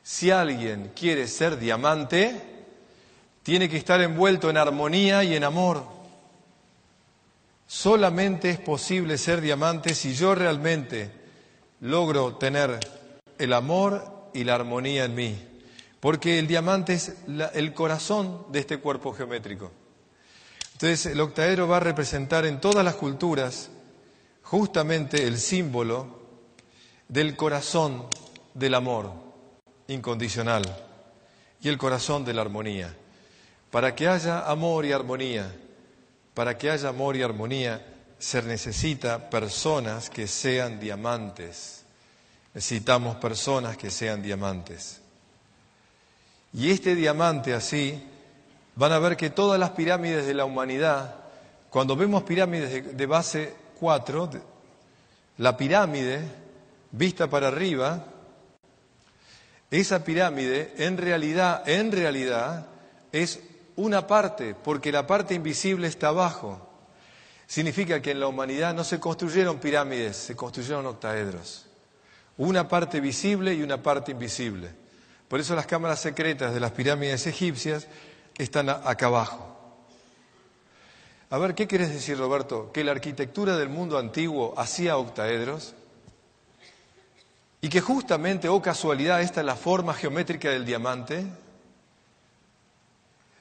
Si alguien quiere ser diamante, tiene que estar envuelto en armonía y en amor. Solamente es posible ser diamante si yo realmente logro tener el amor y la armonía en mí. Porque el diamante es el corazón de este cuerpo geométrico. Entonces el octaedro va a representar en todas las culturas justamente el símbolo del corazón del amor incondicional y el corazón de la armonía. Para que haya amor y armonía, para que haya amor y armonía, se necesita personas que sean diamantes. Necesitamos personas que sean diamantes. Y este diamante así, van a ver que todas las pirámides de la humanidad, cuando vemos pirámides de, base 4, la pirámide vista para arriba, esa pirámide en realidad, en realidad, es una parte, porque la parte invisible está abajo. Significa que en la humanidad no se construyeron pirámides, se construyeron octaedros. Una parte visible y una parte invisible. Por eso las cámaras secretas de las pirámides egipcias están acá abajo. A ver, ¿qué quieres decir, Roberto? ¿Que la arquitectura del mundo antiguo hacía octaedros? Y que justamente, oh casualidad, esta es la forma geométrica del diamante.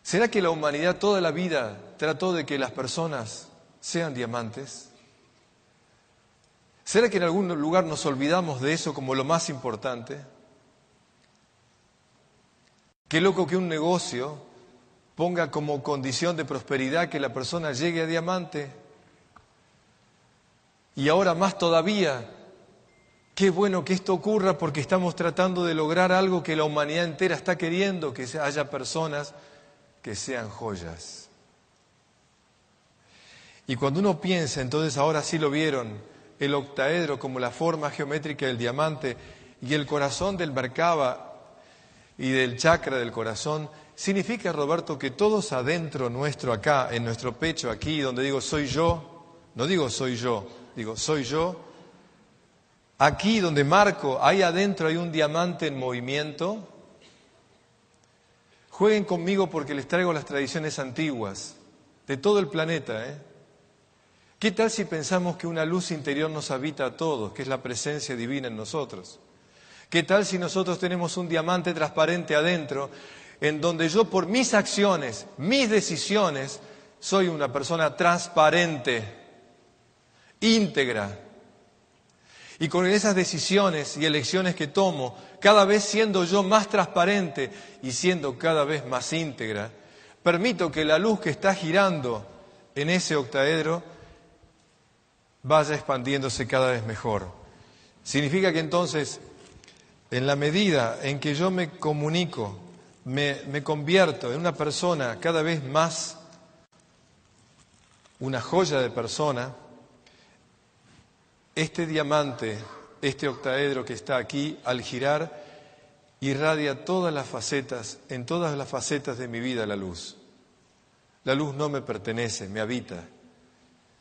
¿Será que la humanidad toda la vida trató de que las personas sean diamantes? ¿Será que en algún lugar nos olvidamos de eso como lo más importante? Qué loco que un negocio ponga como condición de prosperidad que la persona llegue a diamante. Y ahora más todavía Qué bueno que esto ocurra porque estamos tratando de lograr algo que la humanidad entera está queriendo, que haya personas que sean joyas. Y cuando uno piensa, entonces ahora sí lo vieron, el octaedro como la forma geométrica del diamante y el corazón del Merkaba y del chakra del corazón, significa, Roberto, que todos adentro nuestro acá, en nuestro pecho aquí, donde digo soy yo, no digo soy yo, digo soy yo, Aquí donde marco, ahí adentro hay un diamante en movimiento. Jueguen conmigo porque les traigo las tradiciones antiguas de todo el planeta. ¿eh? ¿Qué tal si pensamos que una luz interior nos habita a todos, que es la presencia divina en nosotros? ¿Qué tal si nosotros tenemos un diamante transparente adentro, en donde yo por mis acciones, mis decisiones, soy una persona transparente, íntegra? Y con esas decisiones y elecciones que tomo, cada vez siendo yo más transparente y siendo cada vez más íntegra, permito que la luz que está girando en ese octaedro vaya expandiéndose cada vez mejor. Significa que entonces, en la medida en que yo me comunico, me, me convierto en una persona cada vez más, una joya de persona, este diamante, este octaedro que está aquí, al girar, irradia todas las facetas, en todas las facetas de mi vida la luz. La luz no me pertenece, me habita.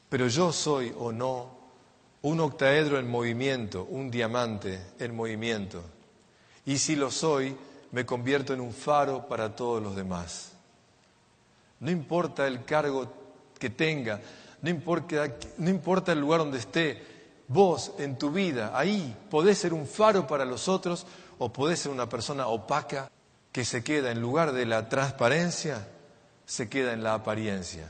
Pero yo soy o no un octaedro en movimiento, un diamante en movimiento. Y si lo soy, me convierto en un faro para todos los demás. No importa el cargo que tenga, no importa, no importa el lugar donde esté, vos en tu vida, ahí podés ser un faro para los otros o podés ser una persona opaca que se queda en lugar de la transparencia, se queda en la apariencia.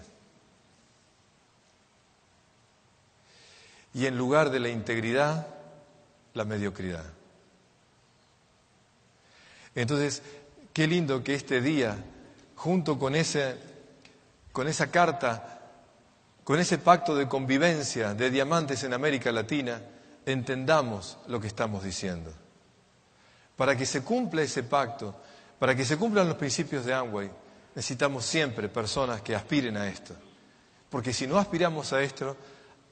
y en lugar de la integridad, la mediocridad. Entonces, qué lindo que este día, junto con, ese, con esa carta, con ese pacto de convivencia de diamantes en América Latina, entendamos lo que estamos diciendo. Para que se cumpla ese pacto, para que se cumplan los principios de Amway, necesitamos siempre personas que aspiren a esto. Porque si no aspiramos a esto,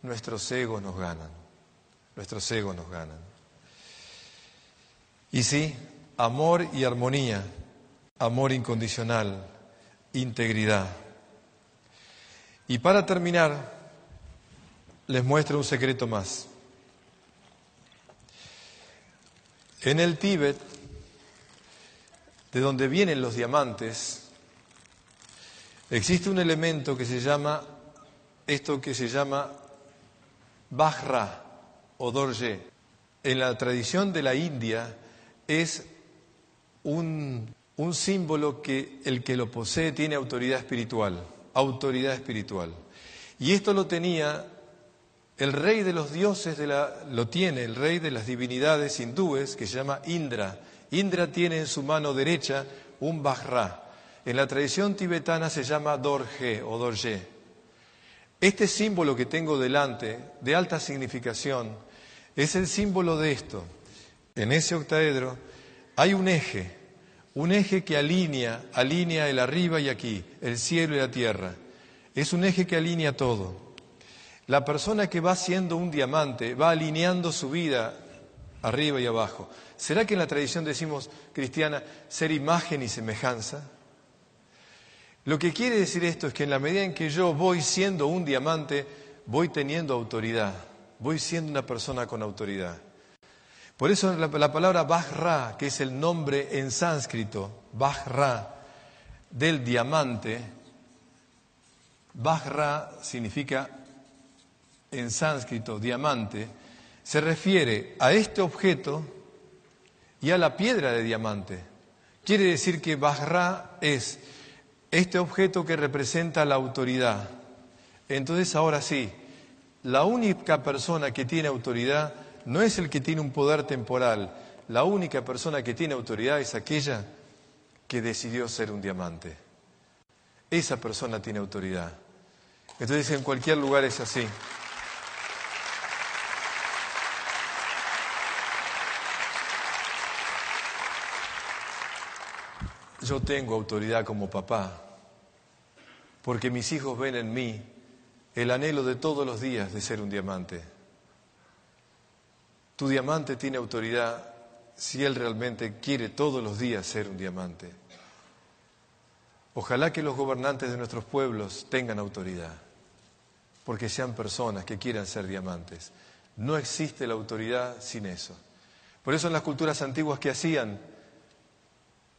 nuestros egos nos ganan, nuestros egos nos ganan. Y sí, amor y armonía, amor incondicional, integridad. Y para terminar, les muestro un secreto más. En el Tíbet, de donde vienen los diamantes, existe un elemento que se llama, esto que se llama Bajra o Dorje, en la tradición de la India es un, un símbolo que el que lo posee tiene autoridad espiritual, autoridad espiritual. Y esto lo tenía el rey de los dioses, de la, lo tiene el rey de las divinidades hindúes, que se llama Indra. Indra tiene en su mano derecha un Bajra. En la tradición tibetana se llama Dorje o Dorje. Este símbolo que tengo delante, de alta significación, es el símbolo de esto. En ese octaedro hay un eje, un eje que alinea, alinea el arriba y aquí, el cielo y la tierra. Es un eje que alinea todo. La persona que va siendo un diamante va alineando su vida arriba y abajo. ¿Será que en la tradición decimos cristiana ser imagen y semejanza? Lo que quiere decir esto es que en la medida en que yo voy siendo un diamante, voy teniendo autoridad, voy siendo una persona con autoridad. Por eso la, palabra Bajra, que es el nombre en sánscrito, Bajra, del diamante, Bajra significa en sánscrito diamante, se refiere a este objeto y a la piedra de diamante. Quiere decir que Bajra es este objeto que representa la autoridad. Entonces ahora sí, la única persona que tiene autoridad no es el que tiene un poder temporal, la única persona que tiene autoridad es aquella que decidió ser un diamante. Esa persona tiene autoridad. Entonces en cualquier lugar es así. Yo tengo autoridad como papá, porque mis hijos ven en mí el anhelo de todos los días de ser un diamante. Tu diamante tiene autoridad si él realmente quiere todos los días ser un diamante. Ojalá que los gobernantes de nuestros pueblos tengan autoridad, porque sean personas que quieran ser diamantes. No existe la autoridad sin eso. Por eso en las culturas antiguas que hacían,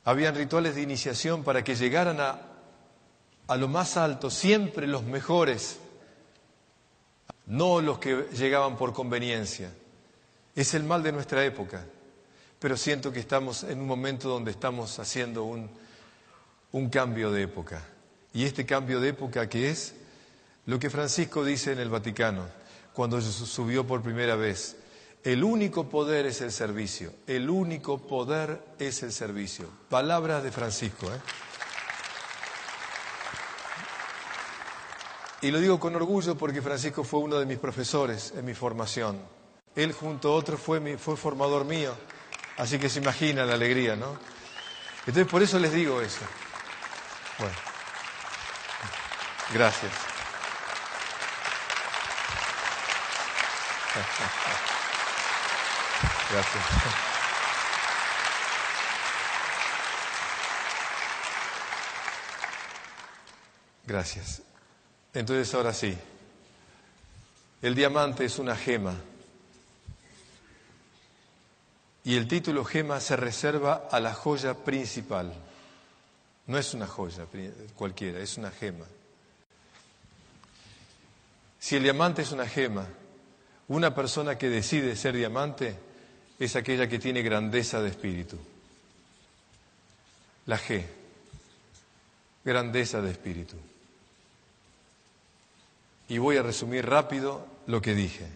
habían rituales de iniciación para que llegaran a, a lo más alto, siempre los mejores, no los que llegaban por conveniencia. Es el mal de nuestra época, pero siento que estamos en un momento donde estamos haciendo un, un cambio de época. Y este cambio de época que es lo que Francisco dice en el Vaticano, cuando subió por primera vez, el único poder es el servicio, el único poder es el servicio. Palabras de Francisco. ¿eh? Y lo digo con orgullo porque Francisco fue uno de mis profesores en mi formación. Él junto a otros fue, fue formador mío. Así que se imagina la alegría, ¿no? Entonces por eso les digo eso. Bueno. Gracias. Gracias. Gracias. Entonces ahora sí, el diamante es una gema y el título gema se reserva a la joya principal. No es una joya cualquiera, es una gema. Si el diamante es una gema, una persona que decide ser diamante es aquella que tiene grandeza de espíritu. La G, grandeza de espíritu. Y voy a resumir rápido lo que dije.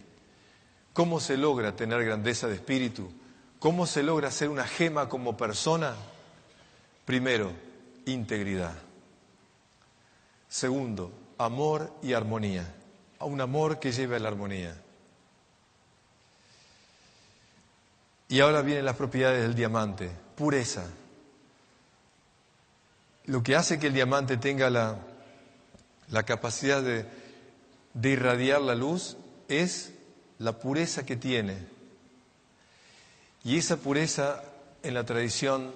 ¿Cómo se logra tener grandeza de espíritu? ¿Cómo se logra ser una gema como persona? Primero, integridad. Segundo, amor y armonía. Un amor que lleve a la armonía. Y ahora vienen las propiedades del diamante. Pureza. Lo que hace que el diamante tenga la, la capacidad de de irradiar la luz es la pureza que tiene. Y esa pureza en la tradición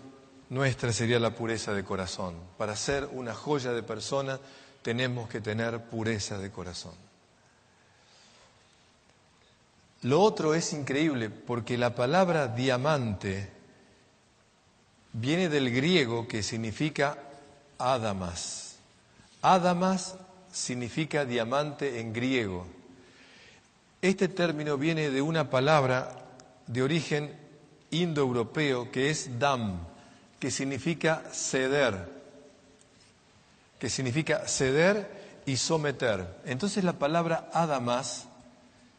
nuestra sería la pureza de corazón. Para ser una joya de persona tenemos que tener pureza de corazón. Lo otro es increíble porque la palabra diamante viene del griego que significa Adamas. Adamas significa diamante en griego. Este término viene de una palabra de origen indoeuropeo que es dam, que significa ceder, que significa ceder y someter. Entonces la palabra adamas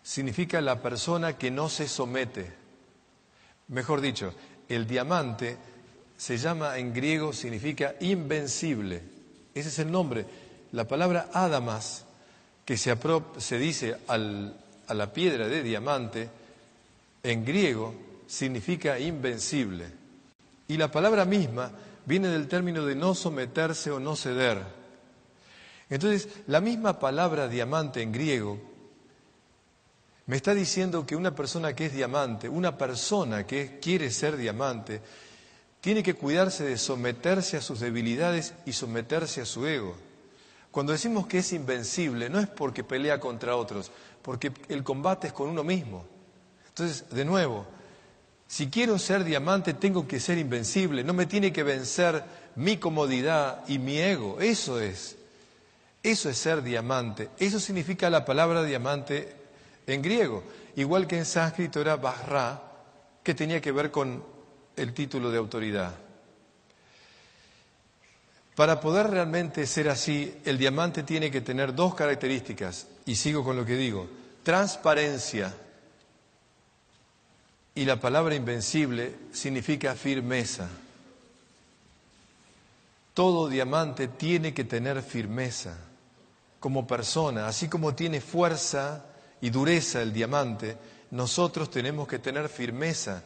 significa la persona que no se somete. Mejor dicho, el diamante se llama en griego, significa invencible. Ese es el nombre la palabra Adamas, que se, dice a la piedra de diamante, en griego significa invencible. Y la palabra misma viene del término de no someterse o no ceder. Entonces, la misma palabra diamante en griego me está diciendo que una persona que es diamante, una persona que quiere ser diamante, tiene que cuidarse de someterse a sus debilidades y someterse a su ego. Cuando decimos que es invencible, no es porque pelea contra otros, porque el combate es con uno mismo. Entonces, de nuevo, si quiero ser diamante, tengo que ser invencible. No me tiene que vencer mi comodidad y mi ego. Eso es. Eso es ser diamante. Eso significa la palabra diamante en griego. Igual que en sánscrito era Bahra, que tenía que ver con el título de autoridad. Para poder realmente ser así, el diamante tiene que tener dos características, y sigo con lo que digo, transparencia, y la palabra invencible significa firmeza. Todo diamante tiene que tener firmeza como persona, así como tiene fuerza y dureza el diamante, nosotros tenemos que tener firmeza.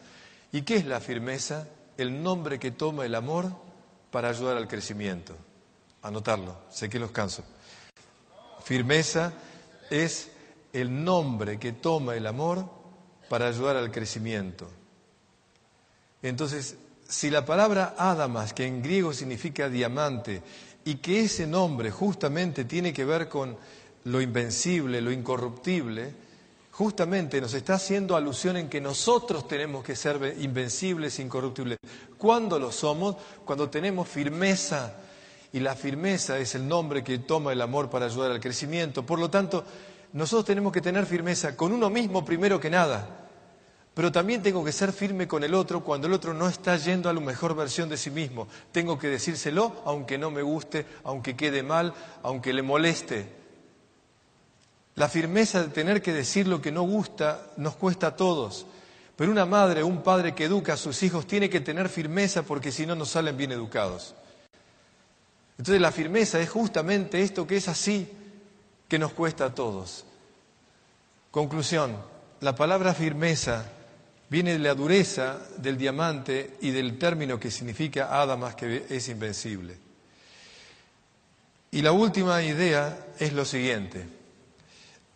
¿Y qué es la firmeza? El nombre que toma el amor para ayudar al crecimiento. Anotarlo, sé que los canso. Firmeza es el nombre que toma el amor para ayudar al crecimiento. Entonces, si la palabra Adamas, que en griego significa diamante, y que ese nombre justamente tiene que ver con lo invencible, lo incorruptible, justamente nos está haciendo alusión en que nosotros tenemos que ser invencibles, incorruptibles. ¿Cuándo lo somos? Cuando tenemos firmeza. Y la firmeza es el nombre que toma el amor para ayudar al crecimiento. Por lo tanto, nosotros tenemos que tener firmeza con uno mismo primero que nada, pero también tengo que ser firme con el otro cuando el otro no está yendo a la mejor versión de sí mismo. Tengo que decírselo aunque no me guste, aunque quede mal, aunque le moleste. La firmeza de tener que decir lo que no gusta nos cuesta a todos. Pero una madre o un padre que educa a sus hijos tiene que tener firmeza porque si no, no salen bien educados. Entonces la firmeza es justamente esto que es así que nos cuesta a todos. Conclusión, la palabra firmeza viene de la dureza del diamante y del término que significa Adamas, que es invencible. Y la última idea es lo siguiente.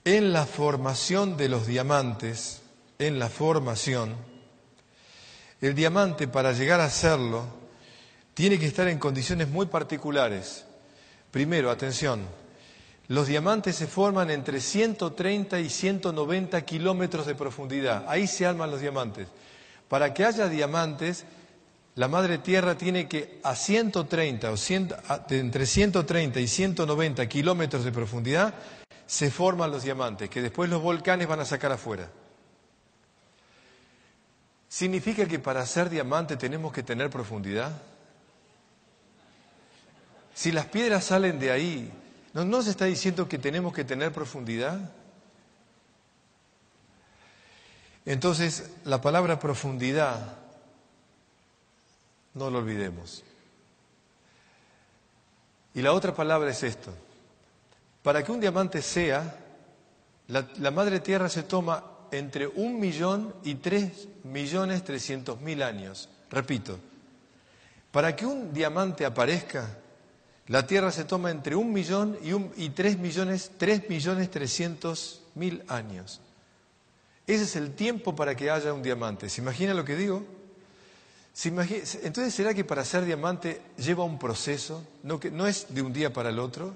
En la formación de los diamantes, en la formación, el diamante para llegar a serlo tiene que estar en condiciones muy particulares. Primero, atención, los diamantes se forman entre 130 y 190 kilómetros de profundidad. Ahí se arman los diamantes. Para que haya diamantes, la madre tierra tiene que a 130 o entre 130 y 190 kilómetros de profundidad se forman los diamantes, que después los volcanes van a sacar afuera. ¿Significa que para ser diamante tenemos que tener profundidad? Si las piedras salen de ahí, ¿no nos está diciendo que tenemos que tener profundidad? Entonces, la palabra profundidad, no lo olvidemos. Y la otra palabra es esto. Para que un diamante sea, la, la madre tierra se toma entre un millón y tres millones trescientos mil años. Repito, para que un diamante aparezca, la Tierra se toma entre un millón y, un, y tres millones, tres millones trescientos mil años. Ese es el tiempo para que haya un diamante. ¿Se imagina lo que digo? Entonces, ¿será que para ser diamante lleva un proceso? ¿No, ¿No es de un día para el otro?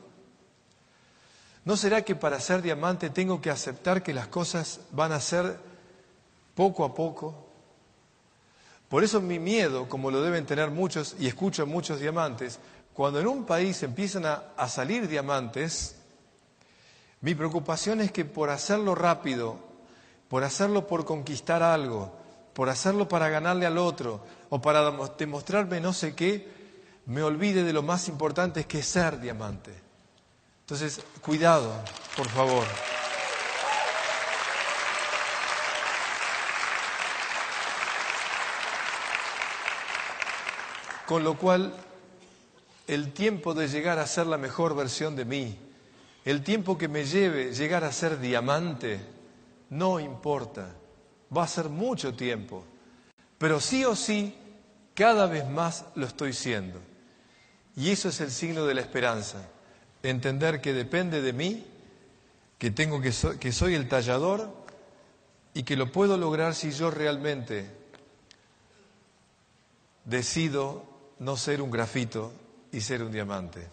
¿No será que para ser diamante tengo que aceptar que las cosas van a ser poco a poco? Por eso mi miedo, como lo deben tener muchos, y escucho a muchos diamantes, cuando en un país empiezan a, salir diamantes, mi preocupación es que por hacerlo rápido, por hacerlo por conquistar algo, por hacerlo para ganarle al otro o para demostrarme no sé qué, me olvide de lo más importante que es ser diamante. Entonces, cuidado, por favor. Con lo cual, el tiempo de llegar a ser la mejor versión de mí, el tiempo que me lleve llegar a ser diamante, no importa. Va a ser mucho tiempo. Pero sí o sí, cada vez más lo estoy siendo. Y eso es el signo de la esperanza entender que depende de mí, que tengo que, que soy el tallador y que lo puedo lograr si yo realmente decido no ser un grafito y ser un diamante.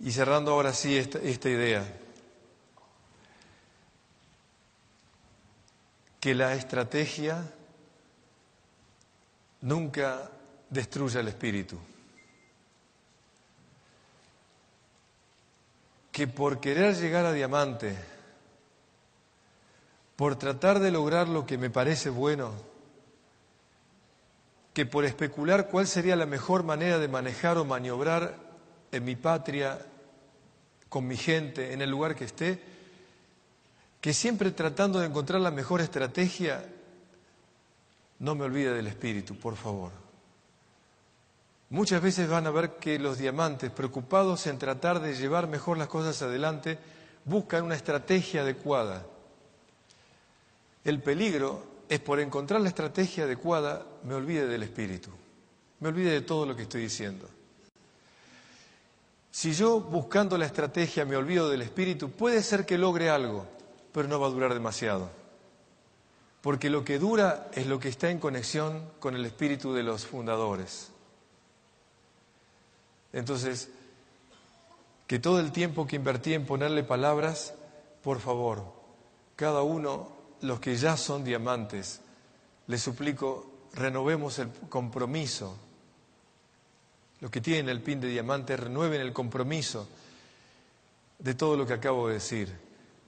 Y cerrando ahora sí esta, idea, que la estrategia nunca destruya el espíritu. que por querer llegar a diamante, por tratar de lograr lo que me parece bueno, que por especular cuál sería la mejor manera de manejar o maniobrar en mi patria, con mi gente, en el lugar que esté, que siempre tratando de encontrar la mejor estrategia, no me olvide del espíritu, por favor. Muchas veces van a ver que los diamantes, preocupados en tratar de llevar mejor las cosas adelante, buscan una estrategia adecuada. El peligro es por encontrar la estrategia adecuada, me olvide del espíritu, me olvide de todo lo que estoy diciendo. Si yo buscando la estrategia me olvido del espíritu, puede ser que logre algo, pero no va a durar demasiado. Porque lo que dura es lo que está en conexión con el espíritu de los fundadores. Entonces, que todo el tiempo que invertí en ponerle palabras, por favor, cada uno, los que ya son diamantes, les suplico, renovemos el compromiso. Los que tienen el pin de diamante, renueven el compromiso de todo lo que acabo de decir.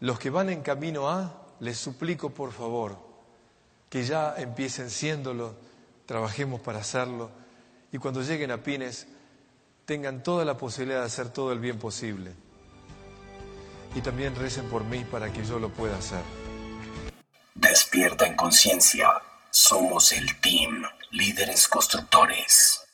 Los que van en camino a, les suplico por favor que ya empiecen siéndolo, trabajemos para hacerlo y cuando lleguen a Pines tengan toda la posibilidad de hacer todo el bien posible. Y también recen por mí para que yo lo pueda hacer. Despierta en conciencia. Somos el team, líderes constructores.